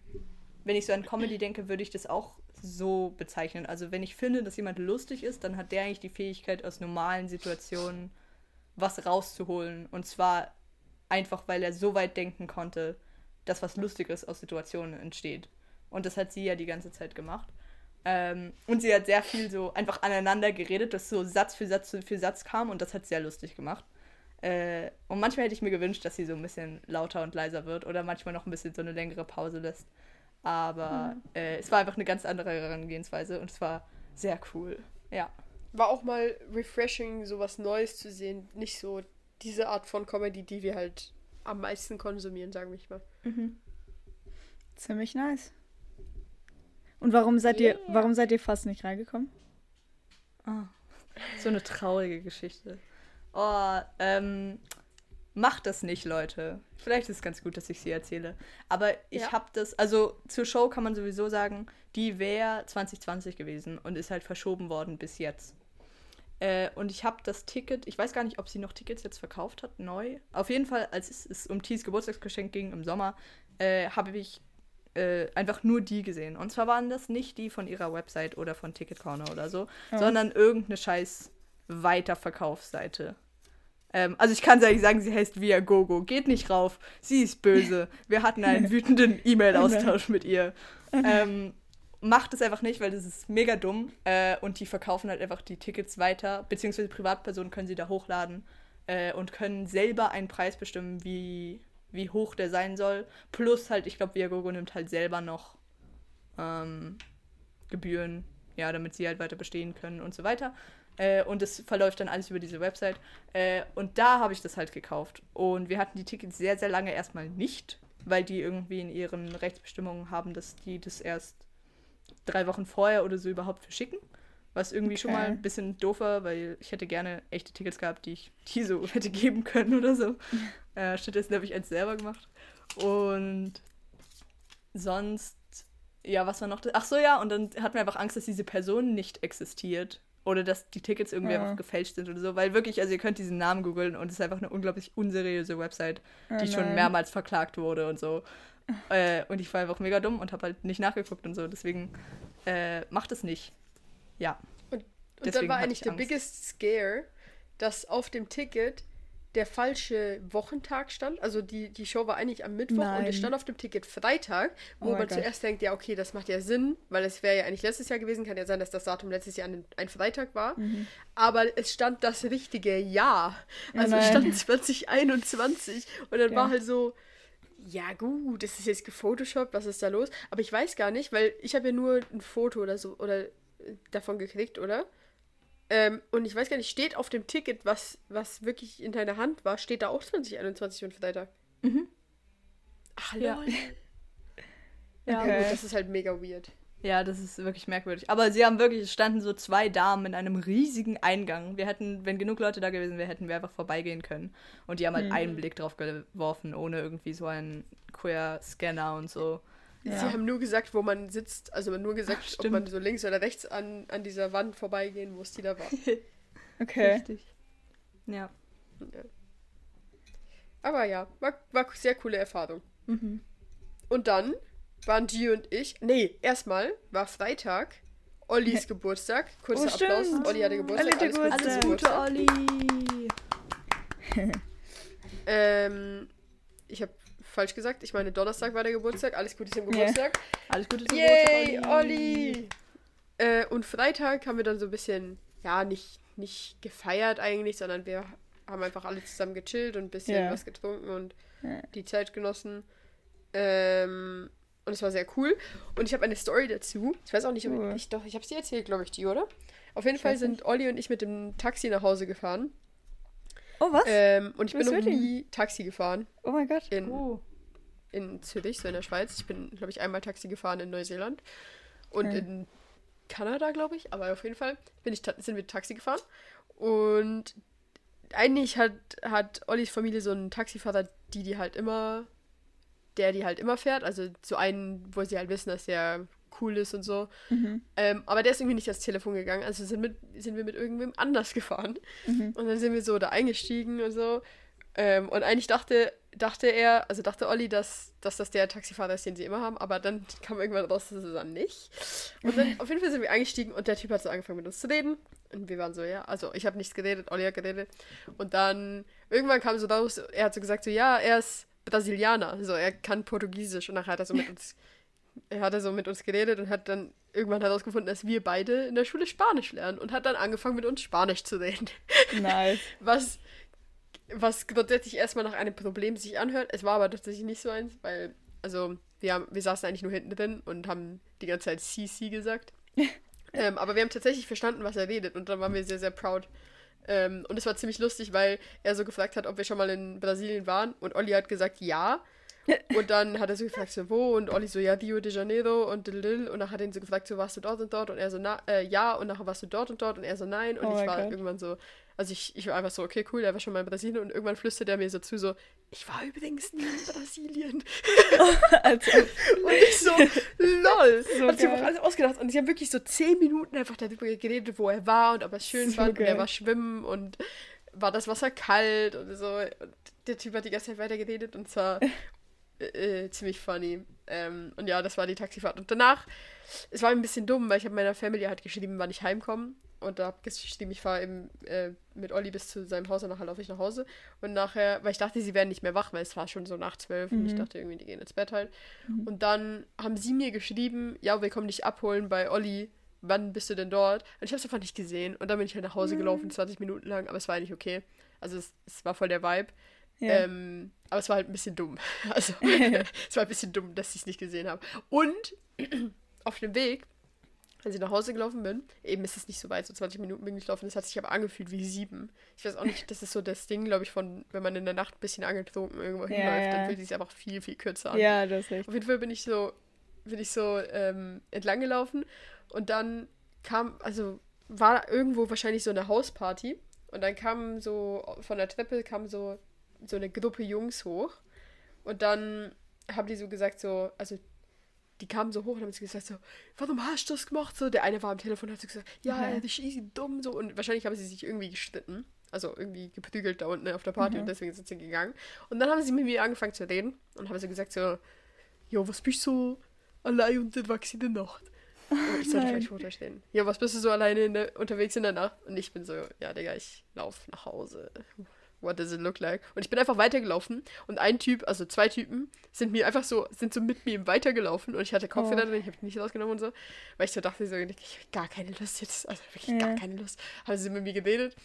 wenn ich so an Comedy denke, würde ich das auch so bezeichnen. Also wenn ich finde, dass jemand lustig ist, dann hat der eigentlich die Fähigkeit, aus normalen Situationen was rauszuholen. Und zwar einfach, weil er so weit denken konnte, dass was Lustiges aus Situationen entsteht. Und das hat sie ja die ganze Zeit gemacht. Ähm, und sie hat sehr viel so einfach aneinander geredet, dass so Satz für Satz für Satz kam und das hat sehr lustig gemacht. Äh, und manchmal hätte ich mir gewünscht, dass sie so ein bisschen lauter und leiser wird oder manchmal noch ein bisschen so eine längere Pause lässt. Aber äh, es war einfach eine ganz andere Herangehensweise und es war sehr cool. Ja. War auch mal refreshing, sowas Neues zu sehen. Nicht so diese Art von Comedy, die wir halt am meisten konsumieren, sagen wir mal. Ziemlich nice. Und warum seid ihr, warum seid ihr fast nicht reingekommen? Ah, so eine traurige Geschichte. Oh, ähm, macht das nicht, Leute. Vielleicht ist es ganz gut, dass ich sie erzähle. Aber ich Ja. habe das, also zur Show kann man sowieso sagen, die wäre 2020 gewesen und ist halt verschoben worden bis jetzt. Äh, und ich habe das Ticket, ich weiß gar nicht, ob sie noch Tickets jetzt verkauft hat, neu. Auf jeden Fall, als es, es um Tees Geburtstagsgeschenk ging im Sommer, äh, habe ich äh, einfach nur die gesehen. Und zwar waren das nicht die von ihrer Website oder von Ticket Corner oder so, sondern irgendeine scheiß Weiterverkaufsseite. Ähm, also ich kann eigentlich sagen, sie heißt Viagogo. Geht nicht rauf. Sie ist böse. Wir hatten einen [laughs] wütenden E-Mail-Austausch mit ihr. Ähm, macht es einfach nicht, weil das ist mega dumm. Äh, und die verkaufen halt einfach die Tickets weiter. Beziehungsweise Privatpersonen können sie da hochladen äh, und können selber einen Preis bestimmen, wie, wie hoch der sein soll. Plus halt, ich glaube, Viagogo nimmt halt selber noch ähm, Gebühren, ja, damit sie halt weiter bestehen können und so weiter. Äh, und es verläuft dann alles über diese Website. Äh, und da habe ich das halt gekauft. Und wir hatten die Tickets sehr, sehr lange erstmal nicht, weil die irgendwie in ihren Rechtsbestimmungen haben, dass die das erst drei Wochen vorher oder so überhaupt verschicken. Was irgendwie schon mal Okay. ein bisschen doof war, weil ich hätte gerne echte Tickets gehabt, die ich die so [laughs] hätte geben können oder so. [laughs] äh, stattdessen habe ich eins selber gemacht. Und sonst, ja, was war noch? Ach so, ja, und dann hatten wir einfach Angst, dass diese Person nicht existiert. Oder dass die Tickets irgendwie Ja. einfach gefälscht sind oder so. Weil wirklich, also ihr könnt diesen Namen googeln und es ist einfach eine unglaublich unseriöse Website, Oh die schon nein. mehrmals verklagt wurde und so. äh, und ich war einfach mega dumm und habe halt nicht nachgeguckt und so. Deswegen äh, macht es nicht. Ja. Und Deswegen dann war eigentlich ich der biggest scare, dass auf dem Ticket der falsche Wochentag stand. Also die, die Show war eigentlich am Mittwoch und Nein. es stand auf dem Ticket Freitag, wo Oh man zuerst denkt, ja, okay, das macht ja Sinn, weil es wäre ja eigentlich letztes Jahr gewesen. Kann ja sein, dass das Datum letztes Jahr ein, ein Freitag war. Mhm. Aber es stand das richtige Jahr. Also es nein. stand 2021 und dann Ja. war halt so, ja gut, das ist jetzt gefotoshoppt, was ist da los? Aber ich weiß gar nicht, weil ich habe ja nur ein Foto oder so oder äh, davon gekriegt, oder? Ähm, und ich weiß gar nicht, steht auf dem Ticket, was, was wirklich in deiner Hand war, steht da auch 2021 und Freitag. Ach, lol. [laughs] Ja. Ja, Okay. gut, das ist halt mega weird. Ja, das ist wirklich merkwürdig. Aber sie haben wirklich, es standen so zwei Damen in einem riesigen Eingang. Wir hätten, wenn genug Leute da gewesen wären, hätten wir einfach vorbeigehen können. Und die haben halt Mhm. einen Blick drauf geworfen, ohne irgendwie so einen Queer-Scanner und so. Sie Ja. haben nur gesagt, wo man sitzt, also nur gesagt, Ach, ob man so links oder rechts an, an dieser Wand vorbeigehen muss, die da war. [laughs] Okay. Richtig. Ja. Aber ja, war, war sehr coole Erfahrung. Mhm. Und dann waren G und ich. Nee, erstmal war Freitag Ollis Geburtstag. Kurzer Oh, stimmt. Applaus. Olli hatte Geburtstag. Hatte Alles Gute Geburtstag. zum Alles Gute, Olli! Ähm, ich habe falsch gesagt. Ich meine, Donnerstag war der Geburtstag. Alles Gute zum Geburtstag. Alles Gute zum Yay, Geburtstag, Olli! Äh, und Freitag haben wir dann so ein bisschen, ja, nicht, nicht gefeiert eigentlich, sondern wir haben einfach alle zusammen gechillt und ein bisschen Ja. was getrunken und Ja. die Zeit genossen. Ähm, und es war sehr cool. Und ich habe eine Story dazu. Ich weiß auch nicht, ob ich doch, ich habe es dir erzählt, glaube ich, die, oder? Auf jeden Fall weiß sind Olli und ich mit dem Taxi nach Hause gefahren. Oh, was? Ähm, und ich bin noch nie Taxi gefahren oh mein Gott. in, Oh. in Zürich, so in der Schweiz. Ich bin, glaube ich, einmal Taxi gefahren in Neuseeland und Okay. in Kanada, glaube ich. Aber auf jeden Fall bin ich, sind wir Taxi gefahren. Und eigentlich hat, hat Ollis Familie so einen Taxifahrer, die die halt immer, der die halt immer fährt. Also so einen, wo sie halt wissen, dass der cool ist und so. Mhm. Ähm, aber der ist irgendwie nicht ans Telefon gegangen. Also sind, mit, sind wir mit irgendwem anders gefahren. Mhm. Und dann sind wir so da eingestiegen und so. Ähm, und eigentlich dachte, dachte er, also dachte Olli, dass, dass das der Taxifahrer ist, den sie immer haben. Aber dann kam irgendwann raus, dass es dann nicht. Und dann auf jeden Fall sind wir eingestiegen und der Typ hat so angefangen mit uns zu reden. Und wir waren so, ja, also ich habe nichts geredet, Olli hat geredet. Und dann irgendwann kam so raus, er hat so gesagt, so ja, er ist Brasilianer. So, er kann Portugiesisch. Und nachher hat er so mit uns er hat so mit uns geredet und hat dann irgendwann herausgefunden, dass wir beide in der Schule Spanisch lernen und hat dann angefangen, mit uns Spanisch zu reden. Nice. [laughs] Was, was grundsätzlich erstmal nach einem Problem sich anhört. Es war aber tatsächlich nicht so eins, weil, also, wir, haben, wir saßen eigentlich nur hinten drin und haben die ganze Zeit CC gesagt. [laughs] ähm, aber wir haben tatsächlich verstanden, was er redet und dann waren wir sehr, sehr proud. Ähm, und es war ziemlich lustig, weil er so gefragt hat, ob wir schon mal in Brasilien waren und Olli hat gesagt, ja. Und dann hat er so gefragt, so, wo? Und Olli so, ja, Rio de Janeiro und Lil. Und dann hat er ihn so gefragt, so, warst du dort und dort? Und er so, na, äh, ja. Und nachher warst du dort und dort? Und er so, nein. Und Oh ich war Gott. irgendwann so, also ich, ich war einfach so, okay, cool, er war schon mal in Brasilien. Und irgendwann flüstert er mir so zu, so, ich war übrigens nie in Brasilien. [laughs] Also, [laughs] Und ich so, lol. [laughs] So hat sich alles ausgedacht. Und sie haben wirklich so zehn Minuten einfach darüber geredet, wo er war und ob er schön So fand. Und er war schwimmen und war das Wasser kalt und so. Und der Typ hat die ganze Zeit weiter geredet und zwar äh, äh, ziemlich funny. Ähm, und ja, das war die Taxifahrt. Und danach, es war ein bisschen dumm, weil ich habe meiner Family halt geschrieben, wann ich heimkomme. Und da habe geschrieben, ich fahre eben äh, mit Olli bis zu seinem Haus und nachher laufe ich nach Hause. Und nachher, weil ich dachte, sie werden nicht mehr wach, weil es war schon so nach zwölf und ich Mhm. dachte irgendwie, die gehen ins Bett halt. Und dann haben sie mir geschrieben, ja, wir kommen dich abholen bei Olli. Wann bist du denn dort? Und ich habe es einfach nicht gesehen. Und dann bin ich halt nach Hause gelaufen, 20 Minuten lang, aber es war eigentlich okay. Also es, es war voll der Vibe. Ja. Ähm, aber es war halt ein bisschen dumm. [laughs] Also, [laughs] es war ein bisschen dumm, dass ich es nicht gesehen habe. Und [clears throat] auf dem Weg, als ich nach Hause gelaufen bin, eben ist es nicht so weit, so 20 Minuten bin ich gelaufen, das hat sich aber angefühlt wie sieben. Ich weiß auch nicht, das ist so das Ding, glaube ich, von, wenn man in der Nacht ein bisschen angetrunken irgendwo Ja, hinläuft, ja. dann fühlt es sich einfach viel, viel kürzer an. ja, das ist. Auf jeden Fall bin ich so, bin ich so ähm, entlang gelaufen und dann kam, also war irgendwo wahrscheinlich so eine Hausparty und dann kam so von der Treppe kam so so eine Gruppe Jungs hoch und dann haben die so gesagt so, also die kamen so hoch und haben so gesagt so, warum hast du das gemacht? So der eine war am Telefon und hat so gesagt, ja, Mhm. das ist easy dumm so und wahrscheinlich haben sie sich irgendwie gestritten. Also irgendwie geprügelt da unten auf der Party Mhm. und deswegen sind sie gegangen. Und dann haben sie mit mir angefangen zu reden und haben so gesagt so, jo, was bist du so allein unterwegs in der Nacht? Und ich sollte [laughs] vielleicht runterstehen. Ja, was bist du so alleine in der, unterwegs in der Nacht? Und ich bin so, ja, Digga, ich lauf nach Hause. What does it look like? Und ich bin einfach weitergelaufen und ein Typ, also zwei Typen, sind mir einfach so, sind so mit mir weitergelaufen und ich hatte Kopfhörer Oh. drin, ich habe nicht rausgenommen und so, weil ich so dachte, so, ich hab gar keine Lust jetzt, also wirklich Ja. gar keine Lust. Haben sie mit mir geredet,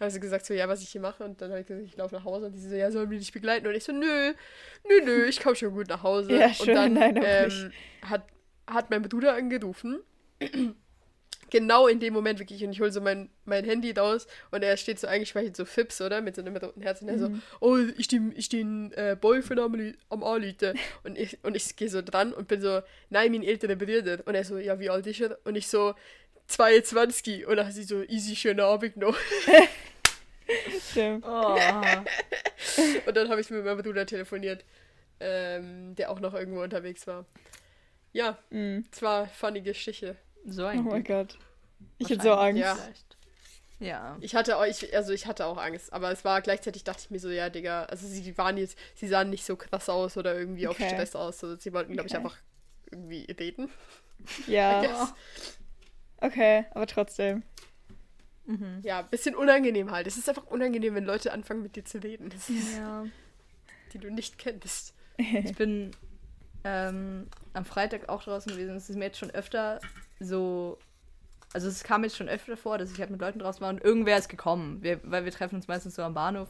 haben sie gesagt, so, ja, was ich hier mache und dann habe ich gesagt, ich laufe nach Hause und die so, ja, sollen wir dich begleiten? Und ich so, nö, nö, nö, ich komme schon gut nach Hause. Ja, und schön, dann nein, ähm, hat, hat mein Bruder angerufen genau in dem Moment wirklich und ich hole so mein, mein Handy raus und er steht so eingespeichert so Fips, oder? Mit so einem roten Herz und er so, oh, ich den, ich den äh, Boyfriend am, am Anrufen. [laughs] Und ich, und ich gehe so dran und bin so, nein, mein älterer Bruder. Und er so, ja, wie alt ist er? Und ich so, 22. Und dann hat sie so, easy, schönen Abend noch. Stimmt. [laughs] Oh. [laughs] Und dann habe ich mit meinem Bruder telefoniert, ähm, der auch noch irgendwo unterwegs war. Ja, Mhm. es war funny Geschichte. So Oh ein mein Glück. Gott. Ich hätte so Angst. Ja. Ja. Ich hatte auch, ich, also ich hatte auch Angst, aber es war gleichzeitig dachte ich mir so, ja, Digga, also sie waren jetzt, sie sahen nicht so krass aus oder irgendwie Okay. auf Stress aus. So, sie wollten, glaube ich, Okay. einfach irgendwie reden. Ja, [laughs] okay, aber trotzdem. Mhm. Ja, bisschen unangenehm halt. Es ist einfach unangenehm, wenn Leute anfangen mit dir zu reden, das ist, ja. [laughs] die du nicht kennst. Ich bin ähm, am Freitag auch draußen gewesen. Es ist mir jetzt schon öfter so. Also es kam jetzt schon öfter vor, dass ich halt mit Leuten draußen war und irgendwer ist gekommen. Wir, weil wir treffen uns meistens so am Bahnhof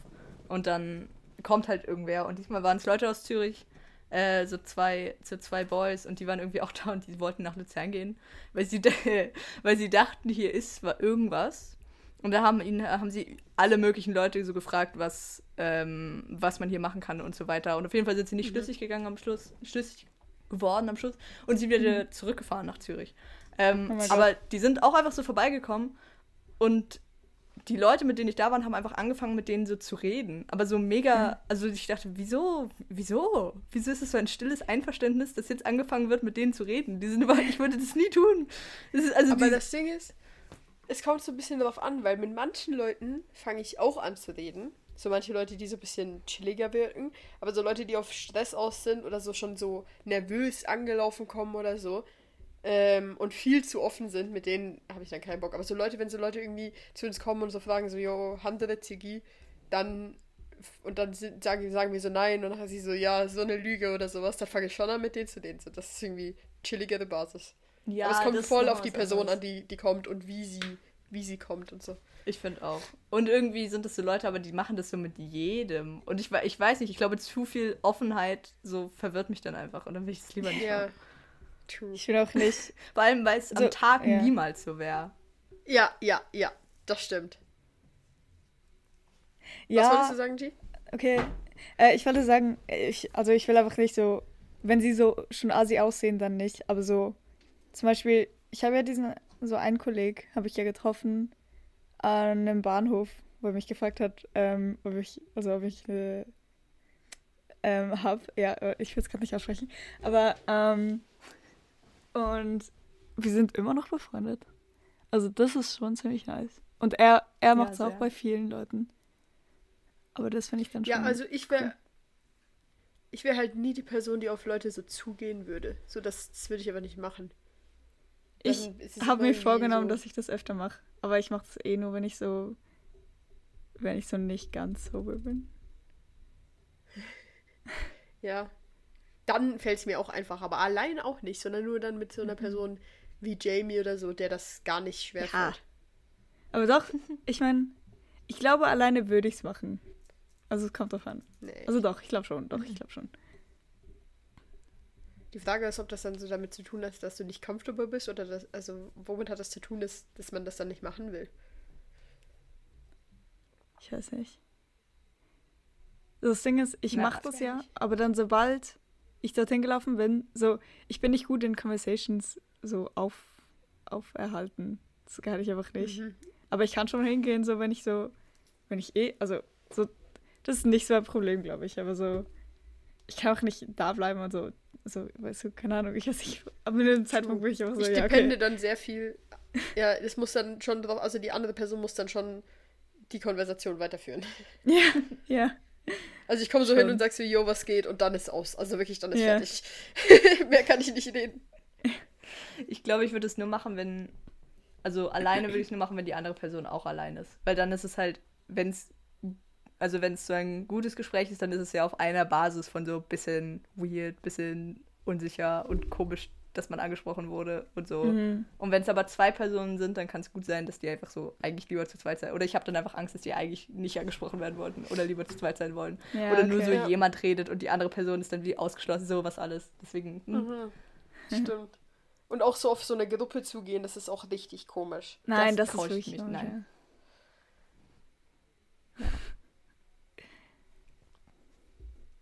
und dann kommt halt irgendwer. Und diesmal waren es Leute aus Zürich, äh, so zwei, so zwei Boys und die waren irgendwie auch [laughs] da und die wollten nach Luzern gehen, weil sie, [laughs] weil sie dachten, hier ist war irgendwas. Und da haben, ihn, haben sie alle möglichen Leute so gefragt, was, ähm, was man hier machen kann und so weiter. Und auf jeden Fall sind sie nicht schlüssig gegangen am Schluss, schlüssig geworden am Schluss und sind wieder zurückgefahren nach Zürich. Ähm, Oh aber die sind auch einfach so vorbeigekommen und die Leute, mit denen ich da war, haben einfach angefangen, mit denen so zu reden. Aber so mega, also ich dachte, wieso, wieso? Wieso ist es so ein stilles Einverständnis, dass jetzt angefangen wird, mit denen zu reden? Die sind über, ich würde das nie tun. Das also Aber das Ding ist, es kommt so ein bisschen darauf an, weil mit manchen Leuten fange ich auch an zu reden. So manche Leute, die so ein bisschen chilliger wirken. Aber so Leute, die auf Stress aus sind oder so schon so nervös angelaufen kommen oder so. Ähm, und viel zu offen sind, mit denen habe ich dann keinen Bock. Aber so Leute, wenn so Leute irgendwie zu uns kommen und so fragen, so, yo, Handel Ziggy, dann und dann sind, sagen, sagen wir so nein und dann hat sie so, ja, so eine Lüge oder sowas, dann fange ich schon an, mit denen zu reden. So, das ist irgendwie chilligere Basis. ja, Aber es kommt voll auf die Person anderes. an, die, die kommt und wie sie, wie sie kommt und so. Ich finde auch. Und irgendwie sind das so Leute, aber die machen das so mit jedem. Und ich, ich weiß nicht, ich glaube, zu viel Offenheit so verwirrt mich dann einfach. Und dann will ich es lieber nicht Ja. machen. True. Ich will auch nicht. [laughs] Vor allem, weil es So, am Tag ja. niemals so wäre. Ja, ja, ja. Das stimmt. Was Ja, wolltest du sagen, G? okay. Äh, ich wollte sagen, ich, also ich will einfach nicht so, wenn sie so schon assi aussehen, dann nicht. Aber so, zum Beispiel, ich habe ja diesen, so einen Kolleg, habe ich ja getroffen an einem Bahnhof, wo er mich gefragt hat, ähm, ob ich, also ob ich äh, ähm, hab. Ja, äh, ich will es gerade nicht aussprechen. Aber, ähm, und wir sind immer noch befreundet. Also das ist schon ziemlich nice. Und er, er macht es auch sehr. bei vielen Leuten. Aber das finde ich dann schon. Ja, also ich wäre. Ich wäre halt nie die Person, die auf Leute so zugehen würde. So, das, das würde ich aber nicht machen. Ich es habe mir vorgenommen, so- dass ich das öfter mache. Aber ich mache das eh nur, wenn ich so. Wenn ich so nicht ganz sober bin. Ja. Dann fällt es mir auch einfach, aber allein auch nicht, sondern nur dann mit so Mhm. einer Person wie Jamie oder so, der das gar nicht schwer Ja. fällt. Aber doch, [laughs] ich meine, ich glaube, alleine würde ich es machen. Also es kommt drauf an. Nee. Also doch, ich glaube schon. Doch, ich glaube schon. Die Frage ist, ob das dann so damit zu tun hat, dass du nicht comfortable bist oder das, also womit hat das zu tun, dass, dass man das dann nicht machen will. Ich weiß nicht. Das Ding ist, ich mache das ja, nicht. aber dann sobald ich dorthin gelaufen bin, so, ich bin nicht gut in Conversations so auf, auferhalten. Das kann ich einfach nicht. Mhm. Aber ich kann schon hingehen, so wenn ich so, wenn ich eh, also so, das ist nicht so ein Problem, glaube ich, aber so, ich kann auch nicht da bleiben und so, so, weißt du, keine Ahnung, ich weiß nicht, ab einem Zeitpunkt bin ich auch so, ich ja, okay. dann sehr viel. Ja, es muss dann schon drauf, also die andere Person muss dann schon die Konversation weiterführen. [laughs] Ja, ja. Also ich komme so hin und sag so, yo, was geht? Und dann ist aus. Also wirklich, dann ist Ja. fertig. [laughs] Mehr kann ich nicht reden. Ich glaube, ich würde es nur machen, wenn. Also alleine würde ich es nur machen, wenn die andere Person auch allein ist. Weil dann ist es halt, wenn es. Also wenn es so ein gutes Gespräch ist, dann ist es ja auf einer Basis von so bisschen weird, bisschen unsicher und komisch, dass man angesprochen wurde und so. Mhm. Und wenn es aber zwei Personen sind, dann kann es gut sein, dass die einfach so eigentlich lieber zu zweit sein. Oder ich habe dann einfach Angst, dass die eigentlich nicht angesprochen werden wollten oder lieber zu zweit sein wollen. Ja, oder nur okay. so Ja. jemand redet und die andere Person ist dann wie ausgeschlossen, sowas alles. Deswegen. hm. Mhm. Stimmt. Und auch so auf so eine Gruppe zugehen, das ist auch richtig komisch. Nein, Das das, ist ich wirklich komisch, nein.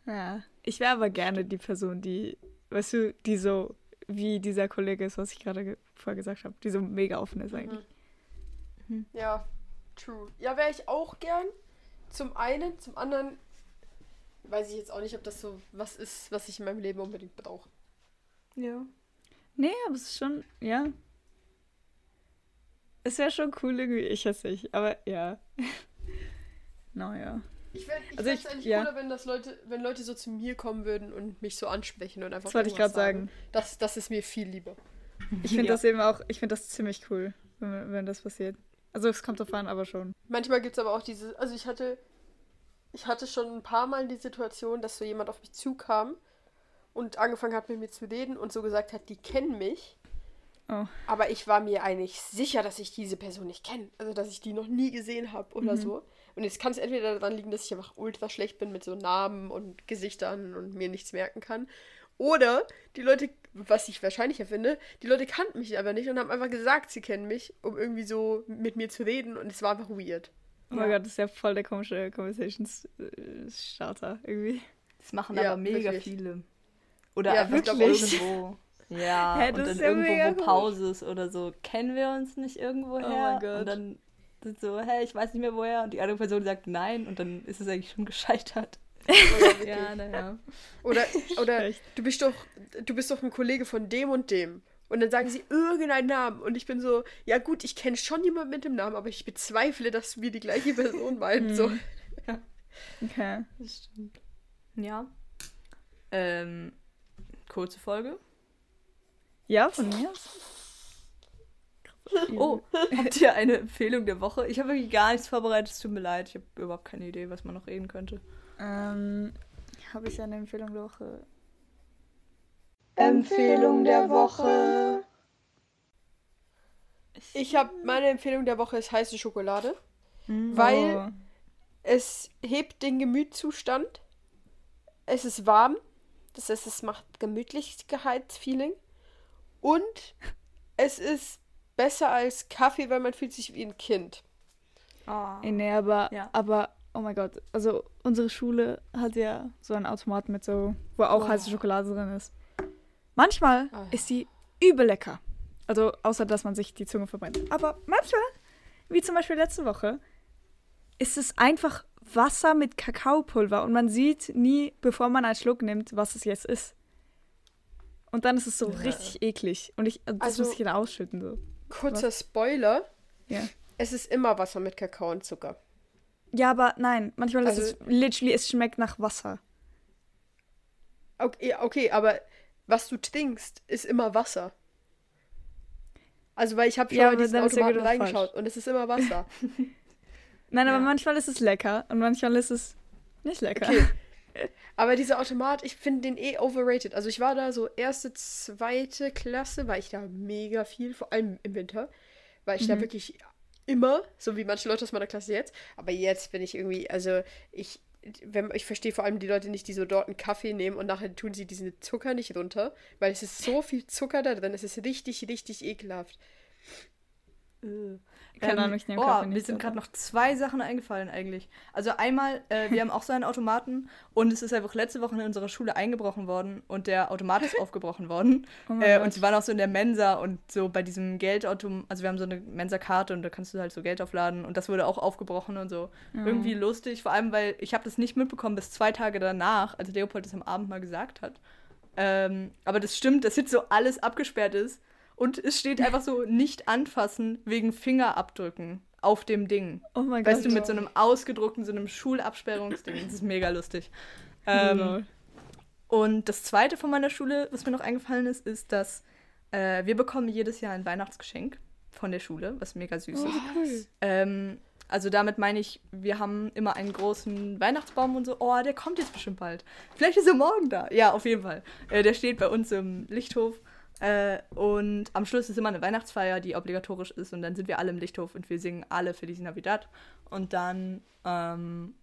Ja. ja. Ich wäre aber gerne die Person, die, weißt du, die so, wie dieser Kollege ist, was ich gerade ge vorher gesagt habe, die so mega offen ist eigentlich. Ja, true. Ja, wäre ich auch gern. Zum einen, zum anderen weiß ich jetzt auch nicht, ob das so was ist, was ich in meinem Leben unbedingt brauche. Ja. Nee, aber es ist schon, ja. Es wäre schon cool irgendwie, ich weiß nicht, aber ja. [laughs] naja. Ich fände ich Also eigentlich ja. cooler, wenn das Leute, wenn Leute so zu mir kommen würden und mich so ansprechen und einfach. Das wollte ich gerade sagen. Das, das ist mir viel lieber. Ich finde Ja. das eben auch, ich finde das ziemlich cool, wenn, wenn das passiert. Also es kommt drauf an, aber schon. Manchmal gibt es aber auch diese, also ich hatte, ich hatte schon ein paar Mal die Situation, dass so jemand auf mich zukam und angefangen hat mit mir zu reden und so gesagt hat, die kennen mich. Oh. Aber ich war mir eigentlich sicher, dass ich diese Person nicht kenne. Also, dass ich die noch nie gesehen habe oder so. Und jetzt kann es entweder daran liegen, dass ich einfach ultra schlecht bin mit so Namen und Gesichtern und mir nichts merken kann. Oder die Leute, was ich wahrscheinlicher finde, die Leute kannten mich aber nicht und haben einfach gesagt, sie kennen mich, um irgendwie so mit mir zu reden. Und es war einfach weird. Oh mein Gott, das ist ja voll der komische Conversations-Starter irgendwie. Das machen Ja, aber mega wirklich. viele. Oder Ja, einfach wirklich? irgendwo. [laughs] Ja, Hä, und das dann ist ja irgendwo, wo. Pause ist oder so. Kennen wir uns nicht irgendwo her? Oh mein Gott. Und dann sind so, hey, ich weiß nicht mehr woher. Und die andere Person sagt nein und dann ist es eigentlich schon gescheitert. Oder [laughs] Ja, naja. Oder, oder du bist doch, du bist doch ein Kollege von dem und dem. Und dann sagen sie irgendeinen Namen. Und ich bin so, ja gut, ich kenne schon jemanden mit dem Namen, aber ich bezweifle, dass wir die gleiche Person meinen. So. Okay. Das stimmt. Ja. Ähm, kurze Folge. Ja, von mir aus. [laughs] Oh, habt ihr eine Empfehlung der Woche? Ich habe wirklich gar nichts vorbereitet, es tut mir leid. Ich habe überhaupt keine Idee, was man noch reden könnte. Ähm, habe ich eine Empfehlung der Woche? Empfehlung der Woche. Ich habe meine Empfehlung der Woche ist heiße Schokolade. Weil Oh. es hebt den Gemütszustand. Es ist warm. Das heißt, es macht Gemütlichkeitsfeeling. Und es ist besser als Kaffee, weil man fühlt sich wie ein Kind. Oh. Ey, nee, aber, Ja. aber, oh mein Gott. Also, unsere Schule hat ja so einen Automaten mit so, wo auch Oh. heiße Schokolade drin ist. Manchmal Ah. ist die übel lecker. Also, außer dass man sich die Zunge verbrennt. Aber manchmal, wie zum Beispiel letzte Woche, ist es einfach Wasser mit Kakaopulver und man sieht nie, bevor man einen Schluck nimmt, was es jetzt ist. Und dann ist es so richtig eklig. Und ich, das Also- muss ich dann ausschütten. So. Kurzer Spoiler. Ja. Es ist immer Wasser mit Kakao und Zucker. ja, aber nein, manchmal Also- ist es literally, es schmeckt nach Wasser. Okay, okay, aber was du trinkst, ist immer Wasser. Also, weil ich habe schon Ja, mal diesen ist ja Automaten wieder falsch. reingeschaut und es ist immer Wasser. [laughs] Nein, aber Ja. manchmal ist es lecker und manchmal ist es nicht lecker. Okay. Aber dieser Automat, ich finde den eh overrated. Also ich war da so erste, zweite Klasse, war ich da mega viel, vor allem im Winter. War ich da wirklich immer, so wie manche Leute aus meiner Klasse jetzt. Aber jetzt bin ich irgendwie, also ich, wenn, ich verstehe vor allem die Leute nicht, die so dort einen Kaffee nehmen und nachher tun sie diesen Zucker nicht runter, weil es ist so viel Zucker da drin, es ist richtig, richtig ekelhaft. Keine Ahnung, ich nehme oh, Kaffee mir nicht sind so. gerade noch zwei Sachen eingefallen eigentlich. Also einmal, äh, wir haben auch so einen Automaten und es ist einfach letzte Woche in unserer Schule eingebrochen worden und der Automat ist aufgebrochen worden. Oh äh, und sie waren auch so in der Mensa und so bei diesem Geldautomat, also wir haben so eine Mensa-Karte und da kannst du halt so Geld aufladen und das wurde auch aufgebrochen und so. Oh. Irgendwie lustig, vor allem, weil ich habe das nicht mitbekommen bis zwei Tage danach, als Leopold das am Abend mal gesagt hat. Ähm, aber das stimmt, dass jetzt so alles abgesperrt ist und es steht einfach so nicht anfassen wegen Fingerabdrücken auf dem Ding. Oh mein Gott. Weißt du, mit so einem ausgedruckten, so einem Schulabsperrungsding. Das ist mega lustig. Ähm, Lol. und das zweite von meiner Schule, was mir noch eingefallen ist, ist, dass äh, wir bekommen jedes Jahr ein Weihnachtsgeschenk von der Schule, was mega süß ist. cool. Ähm, also damit meine ich, wir haben immer einen großen Weihnachtsbaum und so. Oh, der kommt jetzt bestimmt bald. Vielleicht ist er morgen da. Ja, auf jeden Fall. Äh, der steht bei uns im Lichthof. Äh, und am Schluss ist immer eine Weihnachtsfeier, die obligatorisch ist. Und dann sind wir alle im Lichthof und wir singen alle Feliz Navidad. Und dann, ähm,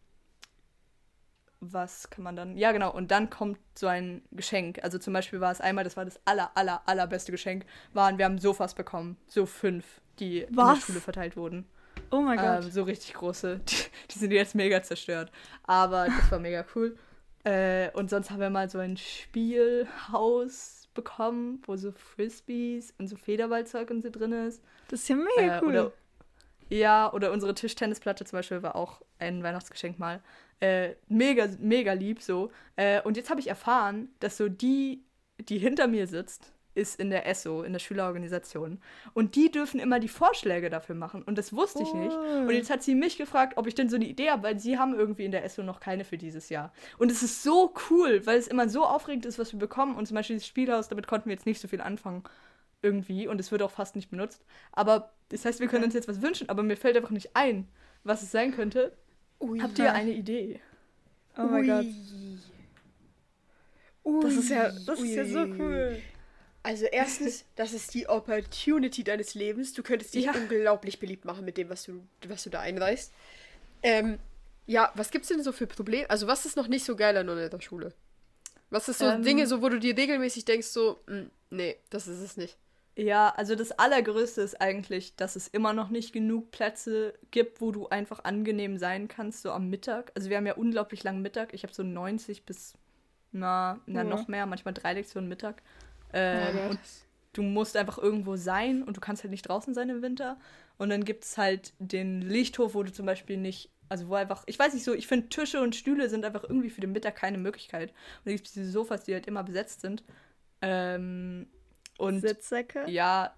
was kann man dann? Ja, genau. Und dann kommt so ein Geschenk. Also zum Beispiel war es einmal, das war das aller, aller, allerbeste Geschenk, waren, wir haben Sofas bekommen. So fünf, die in der Was? Schule verteilt wurden. Oh mein Gott. Ähm, so richtig große. [laughs] Die, die sind jetzt mega zerstört. Aber das war mega cool. Äh, und sonst haben wir mal so ein Spielhaus bekommen, wo so Frisbees und so Federballzeug und so drin ist. das ist ja mega Äh, cool. Oder, ja, oder unsere Tischtennisplatte zum Beispiel war auch ein Weihnachtsgeschenk mal. Äh, mega, mega lieb so. Äh, und jetzt habe ich erfahren, dass so die, die hinter mir sitzt, ist in der ESSO, in der Schülerorganisation. Und die dürfen immer die Vorschläge dafür machen. Und das wusste ich nicht. Cool. Und jetzt hat sie mich gefragt, ob ich denn so eine Idee habe, weil sie haben irgendwie in der ESSO noch keine für dieses Jahr. Und es ist so cool, weil es immer so aufregend ist, was wir bekommen. Und zum Beispiel dieses Spielhaus, damit konnten wir jetzt nicht so viel anfangen. Irgendwie. Und es wird auch fast nicht benutzt. Aber das heißt, wir können uns jetzt was wünschen, aber mir fällt einfach nicht ein, was es sein könnte. Ui. Habt ihr eine Idee? oh mein Gott. Das ist ja, das ist ja so cool. Also erstens, [laughs] das ist die Opportunity deines Lebens. Du könntest dich Ja. unglaublich beliebt machen mit dem, was du, was du da einreißt. Ähm, ja, was gibt's denn so für Probleme? Also was ist noch nicht so geil an der Schule? Was ist so Ähm. Dinge, so wo du dir regelmäßig denkst, so, "Mm, nee, das ist es nicht. Ja, also das Allergrößte ist eigentlich, dass es immer noch nicht genug Plätze gibt, wo du einfach angenehm sein kannst, so am Mittag. Also wir haben ja unglaublich langen Mittag. Ich habe so 90 bis, na, na Ja. noch mehr, manchmal drei Lektionen Mittag. Ähm, Ja, und du musst einfach irgendwo sein und du kannst halt nicht draußen sein im Winter. Und dann gibt es halt den Lichthof, wo du zum Beispiel nicht, also wo einfach, ich weiß nicht so, ich finde Tische und Stühle sind einfach irgendwie für den Mittag keine Möglichkeit. Und dann gibt es diese Sofas, die halt immer besetzt sind. Ähm, und Sitzsäcke? ja,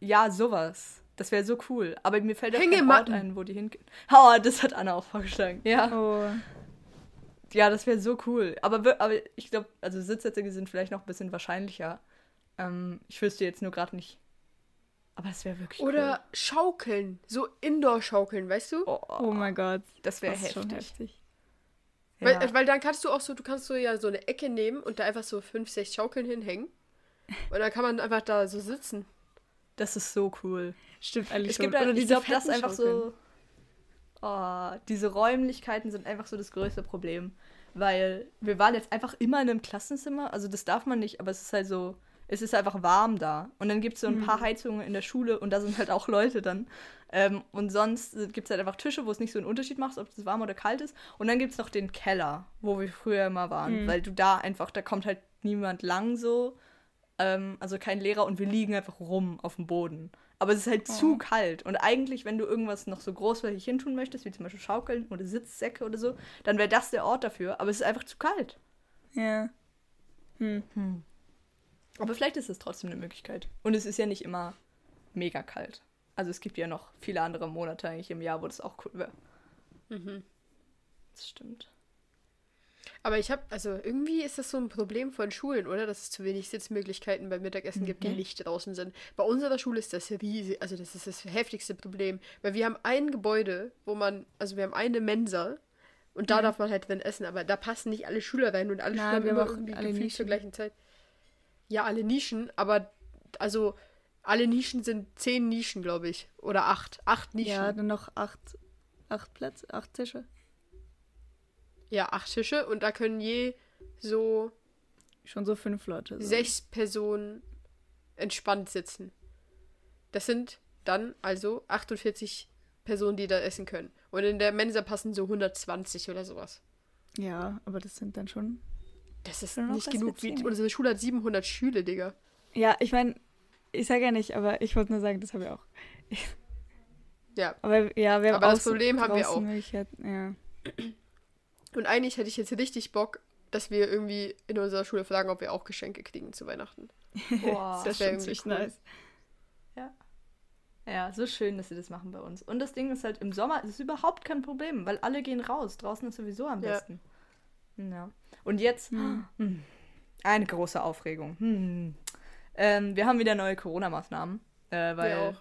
ja, sowas. Das wäre so cool. Aber mir fällt auch kein Ort ein, wo die hingehen. Oh, das hat Anna auch vorgeschlagen. Ja, Oh. Ja das wäre so cool. Aber, aber ich glaube, also Sitzsätze sind vielleicht noch ein bisschen wahrscheinlicher. Ähm, ich wüsste jetzt nur gerade nicht. Aber das wäre wirklich Oder Schaukeln, so Indoor-Schaukeln, weißt du? cool. Oh, oh mein Gott. das wäre ist schon heftig. heftig. Weil, Ja. weil dann kannst du auch so, du kannst so ja so eine Ecke nehmen und da einfach so fünf, sechs Schaukeln hinhängen. [laughs] Und dann kann man einfach da so sitzen. Das ist so cool. Stimmt eigentlich Es schon. gibt halt, Oder ich diese glaube, das einfach so. Oh, diese Räumlichkeiten sind einfach so das größte Problem. Weil wir waren jetzt einfach immer in einem Klassenzimmer. Also das darf man nicht, aber es ist halt so. Es ist einfach warm da. Und dann gibt es so ein paar Heizungen in der Schule und da sind halt auch Leute dann. Ähm, und sonst gibt es halt einfach Tische, wo es nicht so einen Unterschied macht, ob es warm oder kalt ist. Und dann gibt es noch den Keller, wo wir früher immer waren. Mhm. Weil du da einfach, da kommt halt niemand lang so. Ähm, also kein Lehrer und wir liegen einfach rum auf dem Boden. Aber es ist halt zu kalt. Und eigentlich, wenn du irgendwas noch so großflächig hintun möchtest, wie zum Beispiel Schaukeln oder Sitzsäcke oder so, dann wäre das der Ort dafür. Aber es ist einfach zu kalt. Ja. Hm. Aber vielleicht ist es trotzdem eine Möglichkeit. Und es ist ja nicht immer mega kalt. Also es gibt ja noch viele andere Monate eigentlich im Jahr, wo das auch cool wäre. Mhm. Das stimmt. Aber ich habe, also irgendwie ist das so ein Problem von Schulen, oder? Dass es zu wenig Sitzmöglichkeiten beim Mittagessen gibt, die Mhm. nicht draußen sind. Bei unserer Schule ist das riesig, also das ist das heftigste Problem. Weil wir haben ein Gebäude, wo man, also wir haben eine Mensa und da darf man halt drin essen, aber da passen nicht alle Schüler rein und alle Nein, Schüler immer auch irgendwie alle gefühlt zur gleichen Zeit. Ja, alle Nischen, aber also alle Nischen sind zehn Nischen, glaube ich. Oder acht. Acht Nischen. Ja, dann noch acht, acht Plätze, acht Tische. Ja, acht Tische und da können je so Schon so fünf Leute. So. sechs Personen entspannt sitzen. Das sind dann also 48 Personen, die da essen können. Und in der Mensa passen so 120 oder sowas. Ja, aber das sind dann schon. Das ist Schon nicht genug. Wie, unsere Schule hat 700 Schüler, Digga. Ja, ich meine, ich sage ja nicht, aber ich wollte nur sagen, das habe ich auch. Ja. Aber ja, wir haben Aber das Problem haben wir auch. Ja. Und eigentlich hätte ich jetzt richtig Bock, dass wir irgendwie in unserer Schule fragen, ob wir auch Geschenke kriegen zu Weihnachten. [laughs] Boah. Das Das wär wäre irgendwie cool. nice. Ja, so schön, dass sie das machen bei uns. Und das Ding ist halt, im Sommer ist es überhaupt kein Problem, weil alle gehen raus. Draußen ist sowieso am Ja. besten. Ja. Und jetzt Hm. hm, eine große Aufregung. Hm. Ähm, wir haben wieder neue Corona-Maßnahmen, äh, weil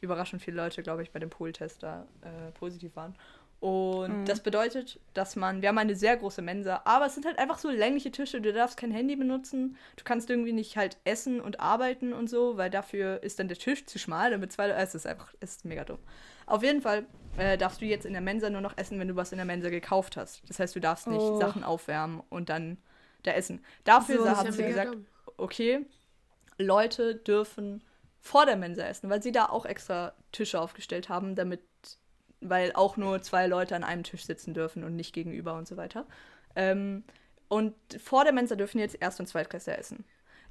überraschend viele Leute, glaube ich, bei dem Pool-Test da äh, positiv waren. Und Mhm. das bedeutet, dass man, wir haben eine sehr große Mensa, aber es sind halt einfach so längliche Tische, du darfst kein Handy benutzen, du kannst irgendwie nicht halt essen und arbeiten und so, weil dafür ist dann der Tisch zu schmal, damit zwei Leute, es ist einfach, es ist mega dumm. Auf jeden Fall äh, darfst du jetzt in der Mensa nur noch essen, wenn du was in der Mensa gekauft hast. Das heißt, du darfst nicht Oh. Sachen aufwärmen und dann da essen. Dafür So, haben sie gesagt, dumm. okay, Leute dürfen vor der Mensa essen, weil sie da auch extra Tische aufgestellt haben, damit, weil auch nur zwei Leute an einem Tisch sitzen dürfen und nicht gegenüber und so weiter. Ähm, und vor der Mensa dürfen jetzt Erst- und Zweitklässler essen.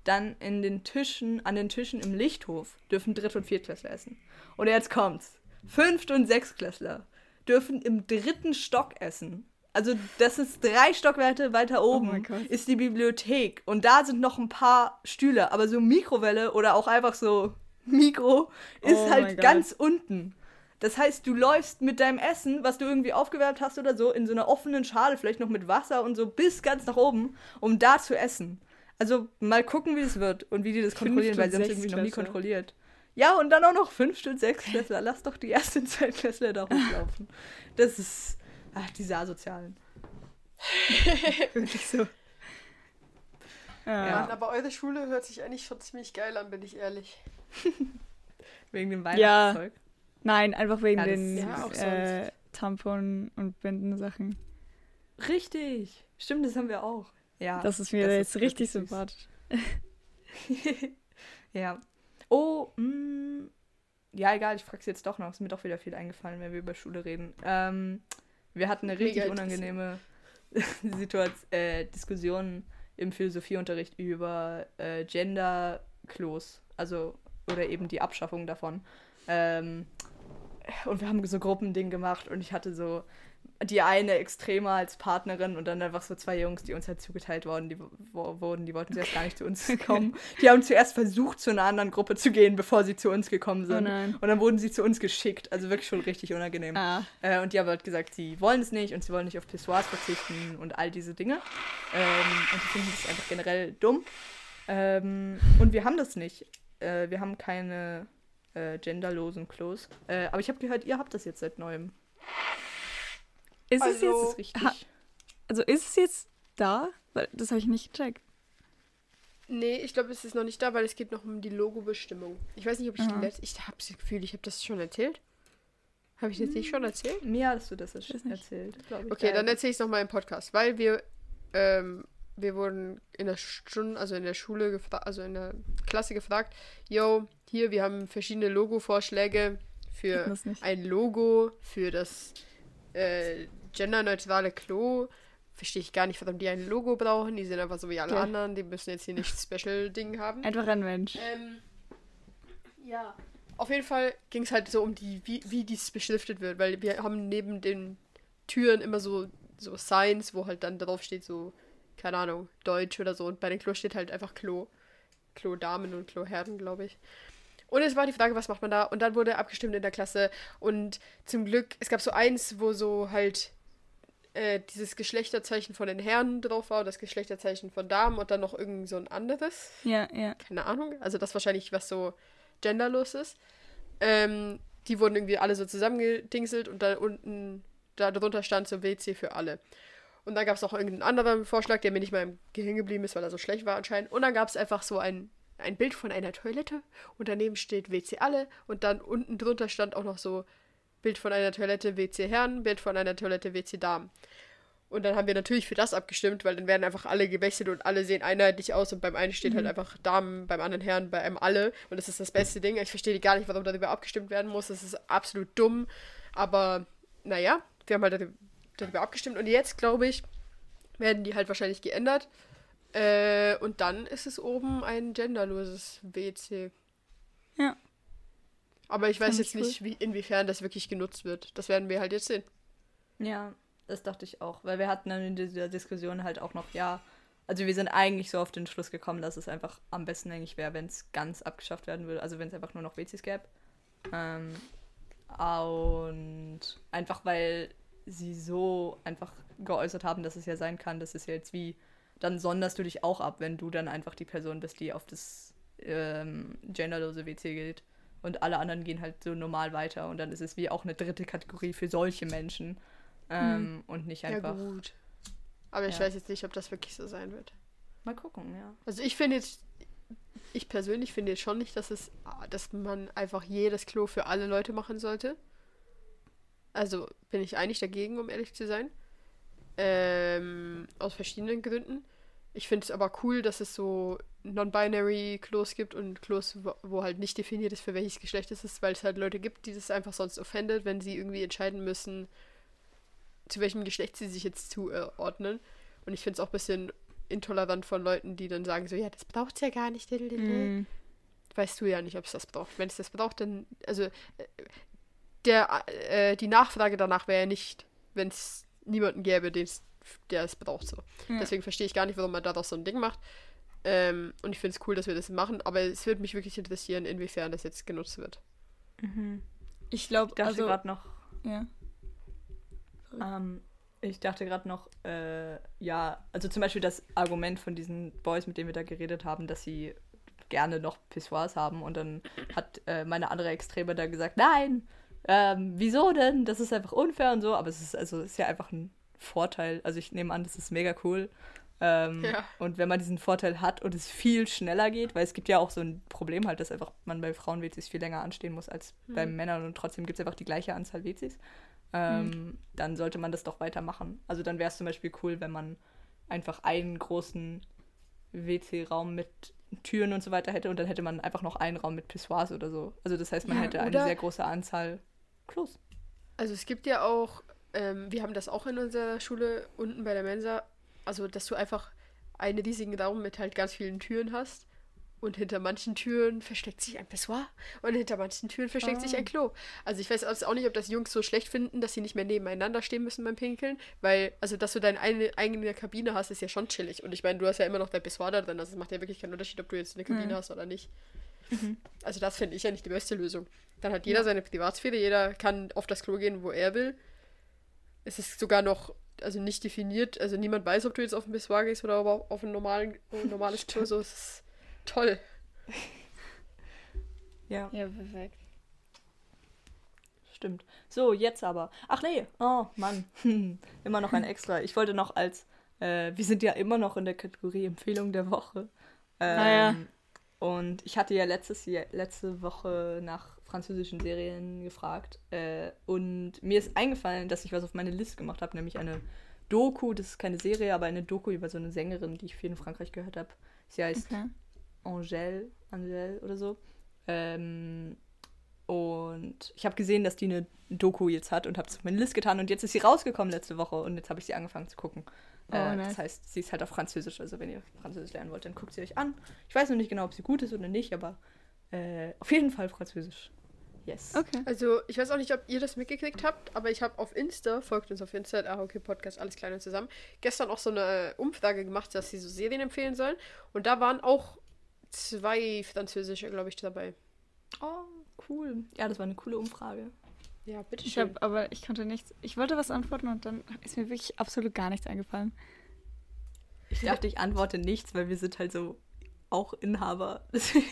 Dann in den Tischen, an den Tischen im Lichthof dürfen Dritt- und Viertklässler essen. Und jetzt kommt's. Fünft- und Sechstklässler dürfen im dritten Stock essen. Also das ist drei Stockwerke weiter oben mein Gott. ist die Bibliothek und da sind noch ein paar Stühle, aber so Mikrowelle oder auch einfach so Mikro ist Oh halt ganz unten. Das heißt, du läufst mit deinem Essen, was du irgendwie aufgewärmt hast oder so, in so einer offenen Schale, vielleicht noch mit Wasser und so, bis ganz nach oben, um da zu essen. Also mal gucken, wie es wird und wie die das kontrollieren, weil sie haben es irgendwie noch nie kontrolliert. Ja, und dann auch noch fünf Stück Sechsklässler. Lass doch die ersten Zweitklässler da hochlaufen. Das ist. Ach, diese Asozialen. [laughs] Wirklich so. Ja. Ja. Aber eure Schule hört sich eigentlich schon ziemlich geil an, bin ich ehrlich. [laughs] Wegen dem Ja. Nein, einfach wegen Ja, den ja, äh, Tampon- und Bindensachen. Richtig. Stimmt, das haben wir auch. Ja. Das ist mir das jetzt ist richtig sympathisch. [laughs] ja. Oh, mh, ja, egal, ich frag's jetzt doch noch. Ist mir doch wieder viel eingefallen, wenn wir über Schule reden. Ähm, wir hatten eine richtig Mega unangenehme [laughs] Situation, äh, Diskussion im Philosophieunterricht über äh, Gender-Klos. Also, oder eben die Abschaffung davon. Ähm, und wir haben so Gruppending gemacht und ich hatte so die eine extremer als Partnerin und dann einfach so zwei Jungs, die uns halt zugeteilt worden, die wo, wurden, die wollten zuerst gar nicht zu uns kommen. Die haben zuerst versucht, zu einer anderen Gruppe zu gehen, bevor sie zu uns gekommen sind. Oh. Und dann wurden sie zu uns geschickt. Also wirklich schon richtig unangenehm. Ah. Äh, und die haben halt gesagt, sie wollen es nicht und sie wollen nicht auf Pissoirs verzichten und all diese Dinge. Ähm, und die finden das einfach generell dumm. Ähm, und wir haben das nicht. Äh, wir haben keine äh, genderlosen Klos. Äh, aber ich habe gehört, ihr habt das jetzt seit neuem. Ist es Also- Das jetzt, ist richtig. ha- also ist es jetzt da? Weil das habe ich nicht gecheckt. Nee, ich glaube, es ist noch nicht da, weil es geht noch um die Logobestimmung. Ich weiß nicht, ob ich Aha. die letzte. Ich habe das Gefühl, ich habe das schon erzählt. Habe ich das nicht schon erzählt? Mir hast du das nicht. erzählt. Okay, dann erzähle ich es nochmal im Podcast, weil wir, ähm, wir wurden in der Stunde, also in der Schule gefragt, also in der Klasse gefragt, yo, hier, wir haben verschiedene Logo-Vorschläge für ein Logo für das äh, genderneutrale Klo. Verstehe ich gar nicht, warum die ein Logo brauchen. Die sind einfach so wie alle Ja. anderen. Die müssen jetzt hier nicht [laughs] Special-Ding haben. Einfach ein Mensch. Ähm, ja. Auf jeden Fall ging es halt so um die, wie, wie dies beschriftet wird, weil wir haben neben den Türen immer so, so Signs, wo halt dann drauf steht, so, keine Ahnung, Deutsch oder so. Und bei den Klo steht halt einfach Klo. Klo Damen und Klo Herren, glaube ich. Und es war die Frage, was macht man da? Und dann wurde abgestimmt in der Klasse. Und zum Glück, es gab so eins, wo so halt äh, dieses Geschlechterzeichen von den Herren drauf war, das Geschlechterzeichen von Damen und dann noch irgend so ein anderes Ja, ja. keine Ahnung, also das wahrscheinlich was so genderlos ist. Ähm, die wurden irgendwie alle so zusammengedingselt und da unten, da drunter stand so WC für alle. Und dann gab es noch irgendeinen anderen Vorschlag, der mir nicht mal im Gehirn geblieben ist, weil er so schlecht war anscheinend. Und dann gab es einfach so ein, ein Bild von einer Toilette und daneben steht WC alle und dann unten drunter stand auch noch so Bild von einer Toilette WC Herren, Bild von einer Toilette WC Damen. Und dann haben wir natürlich für das abgestimmt, weil dann werden einfach alle gewechselt und alle sehen einheitlich aus und beim einen steht halt einfach Damen, beim anderen Herren, bei einem alle. Und das ist das beste Ding. Ich verstehe gar nicht, warum darüber abgestimmt werden muss. Das ist absolut dumm. Aber naja, wir haben halt darüber abgestimmt. Und jetzt, glaube ich, werden die halt wahrscheinlich geändert. Äh, und dann ist es oben ein genderloses WC. Ja. Aber ich weiß jetzt ich nicht, wie, inwiefern das wirklich genutzt wird. Das werden wir halt jetzt sehen. Ja, das dachte ich auch. Weil wir hatten dann in dieser Diskussion halt auch noch, ja, also wir sind eigentlich so auf den Schluss gekommen, dass es einfach am besten eigentlich wäre, wenn es ganz abgeschafft werden würde. Also wenn es einfach nur noch WCs gäbe. Ähm, und einfach weil sie so einfach geäußert haben, dass es ja sein kann, dass es ja jetzt wie, dann sonderst du dich auch ab, wenn du dann einfach die Person bist, die auf das ähm, genderlose WC geht. Und alle anderen gehen halt so normal weiter. Und dann ist es wie auch eine dritte Kategorie für solche Menschen. Ähm, Und nicht einfach. Ja, gut. Aber ich Ja. weiß jetzt nicht, ob das wirklich so sein wird. Mal gucken, ja. Also ich finde jetzt, ich persönlich finde jetzt schon nicht, dass es, dass man einfach jedes Klo für alle Leute machen sollte. Also bin ich eigentlich dagegen, um ehrlich zu sein. Ähm, aus verschiedenen Gründen. Ich finde es aber cool, dass es so non-binary Klos gibt und Klos, wo, wo halt nicht definiert ist, für welches Geschlecht es ist, weil es halt Leute gibt, die das einfach sonst offendet, wenn sie irgendwie entscheiden müssen, zu welchem Geschlecht sie sich jetzt zuordnen. Und ich finde es auch ein bisschen intolerant von Leuten, die dann sagen so, ja, das braucht ja gar nicht. Mhm. Weißt du ja nicht, ob es das braucht. Wenn es das braucht, dann, also, äh, der, äh, die Nachfrage danach wäre ja nicht, wenn es niemanden gäbe, den's, der es braucht, so. Ja. Deswegen verstehe ich gar nicht, warum man daraus so ein Ding macht. Ähm, und ich finde es cool, dass wir das machen, aber es würde mich wirklich interessieren, inwiefern das jetzt genutzt wird. Ich glaube, Ich dachte also. gerade noch, Ja. ähm, ich dachte gerade noch, äh, ja, also zum Beispiel das Argument von diesen Boys, mit denen wir da geredet haben, dass sie gerne noch Pissoirs haben und dann hat äh, meine andere Extreme da gesagt, nein, ähm, wieso denn? Das ist einfach unfair und so, aber es ist also es ist ja einfach ein Vorteil. Also ich nehme an, das ist mega cool. Ähm, Ja. Und wenn man diesen Vorteil hat und es viel schneller geht, weil es gibt ja auch so ein Problem halt, dass einfach man bei Frauen WCs viel länger anstehen muss als bei Männern und trotzdem gibt es einfach die gleiche Anzahl WCs, ähm, dann sollte man das doch weitermachen. Also dann wäre es zum Beispiel cool, wenn man einfach einen großen WC-Raum mit Türen und so weiter hätte und dann hätte man einfach noch einen Raum mit Pissoirs oder so. Also das heißt, man Ja, hätte eine sehr große Anzahl Klos. Also es gibt ja auch, ähm, wir haben das auch in unserer Schule unten bei der Mensa, also dass du einfach einen riesigen Raum mit halt ganz vielen Türen hast und hinter manchen Türen versteckt sich ein Pissoir und hinter manchen Türen versteckt sich ein Klo. Also ich weiß auch nicht, ob das Jungs so schlecht finden, dass sie nicht mehr nebeneinander stehen müssen beim Pinkeln, weil also dass du deine eine, eigene Kabine hast, ist ja schon chillig und ich meine, du hast ja immer noch dein Pissoir da drin, also es macht ja wirklich keinen Unterschied, ob du jetzt eine Kabine hast oder nicht. Also das finde ich ja nicht die beste Lösung. Dann hat jeder seine Privatsphäre, jeder kann auf das Klo gehen, wo er will. Es ist sogar noch, also nicht definiert, also niemand weiß, ob du jetzt auf ein Pissoir gehst oder aber auf ein, normalen, ein [laughs] normales Klo. So, es ist toll. Ja. Ja, perfekt. Stimmt. So, jetzt aber. Ach nee, oh Mann. Hm. [laughs] Immer noch ein extra. Ich wollte noch als, äh, wir sind ja immer noch in der Kategorie Empfehlung der Woche. Ähm, Ah ja. Und ich hatte ja letztes Jahr, letzte Woche nach französischen Serien gefragt. Äh, und mir ist eingefallen, dass ich was auf meine Liste gemacht habe, nämlich eine Doku, das ist keine Serie, aber eine Doku über so eine Sängerin, die ich viel in Frankreich gehört habe. Sie heißt Okay. Angèle, Angèle oder so. Ähm, und ich habe gesehen, dass die eine Doku jetzt hat und habe es auf meine Liste getan. Und jetzt ist sie rausgekommen letzte Woche und jetzt habe ich sie angefangen zu gucken. Oh, äh, nice. Das heißt, sie ist halt auf Französisch. Also wenn ihr Französisch lernen wollt, dann guckt sie euch an. Ich weiß noch nicht genau, ob sie gut ist oder nicht, aber äh, auf jeden Fall Französisch. Yes. Okay. Also, ich weiß auch nicht, ob ihr das mitgekriegt habt, aber ich habe auf Insta, folgt uns auf Insta, ah, okay, Podcast, alles klein und zusammen, gestern auch so eine Umfrage gemacht, dass sie so Serien empfehlen sollen. Und da waren auch zwei französische, glaube ich, dabei. Oh, cool. Ja, das war eine coole Umfrage. Ja, bitteschön. Ich habe, aber ich konnte nichts. Ich wollte was antworten und dann ist mir wirklich absolut gar nichts eingefallen. Ich dachte, ich antworte nichts, weil wir sind halt so auch Inhaber.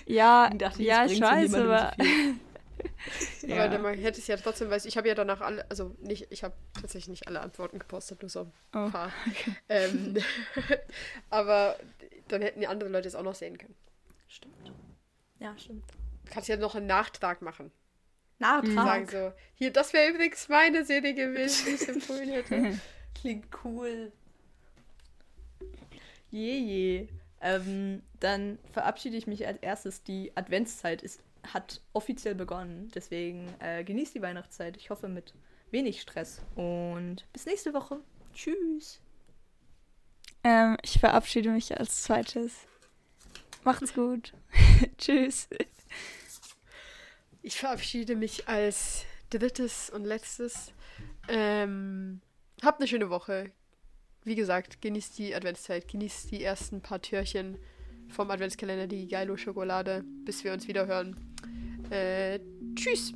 Ja, [laughs] Deswegen dachte ich, ja, ich weiß, aber so [laughs] viel. [laughs] Aber Ja. dann man hätte es ja trotzdem, weil ich habe ja danach alle, also nicht, ich habe tatsächlich nicht alle Antworten gepostet, nur so ein Oh, paar. Ähm, [laughs] aber dann hätten die anderen Leute es auch noch sehen können. Stimmt. Ja, stimmt. Du kannst ja noch einen Nachtrag machen. Nachtrag. Sagen so, hier, das wäre übrigens meine Serie gewesen, die ich empfohlen hätte. [laughs] Klingt cool. Jeje. Ähm, dann verabschiede ich mich als erstes. Die Adventszeit ist, hat offiziell begonnen. Deswegen äh, genießt die Weihnachtszeit. Ich hoffe mit wenig Stress. Und bis nächste Woche. Tschüss. Ähm, ich verabschiede mich als zweites. Macht's gut. [laughs] Tschüss. Ich verabschiede mich als drittes und letztes. Ähm, habt eine schöne Woche. Wie gesagt, genießt die Adventszeit, genießt die ersten paar Türchen vom Adventskalender, die Geilo Schokolade, bis wir uns wieder hören. Äh, tschüss!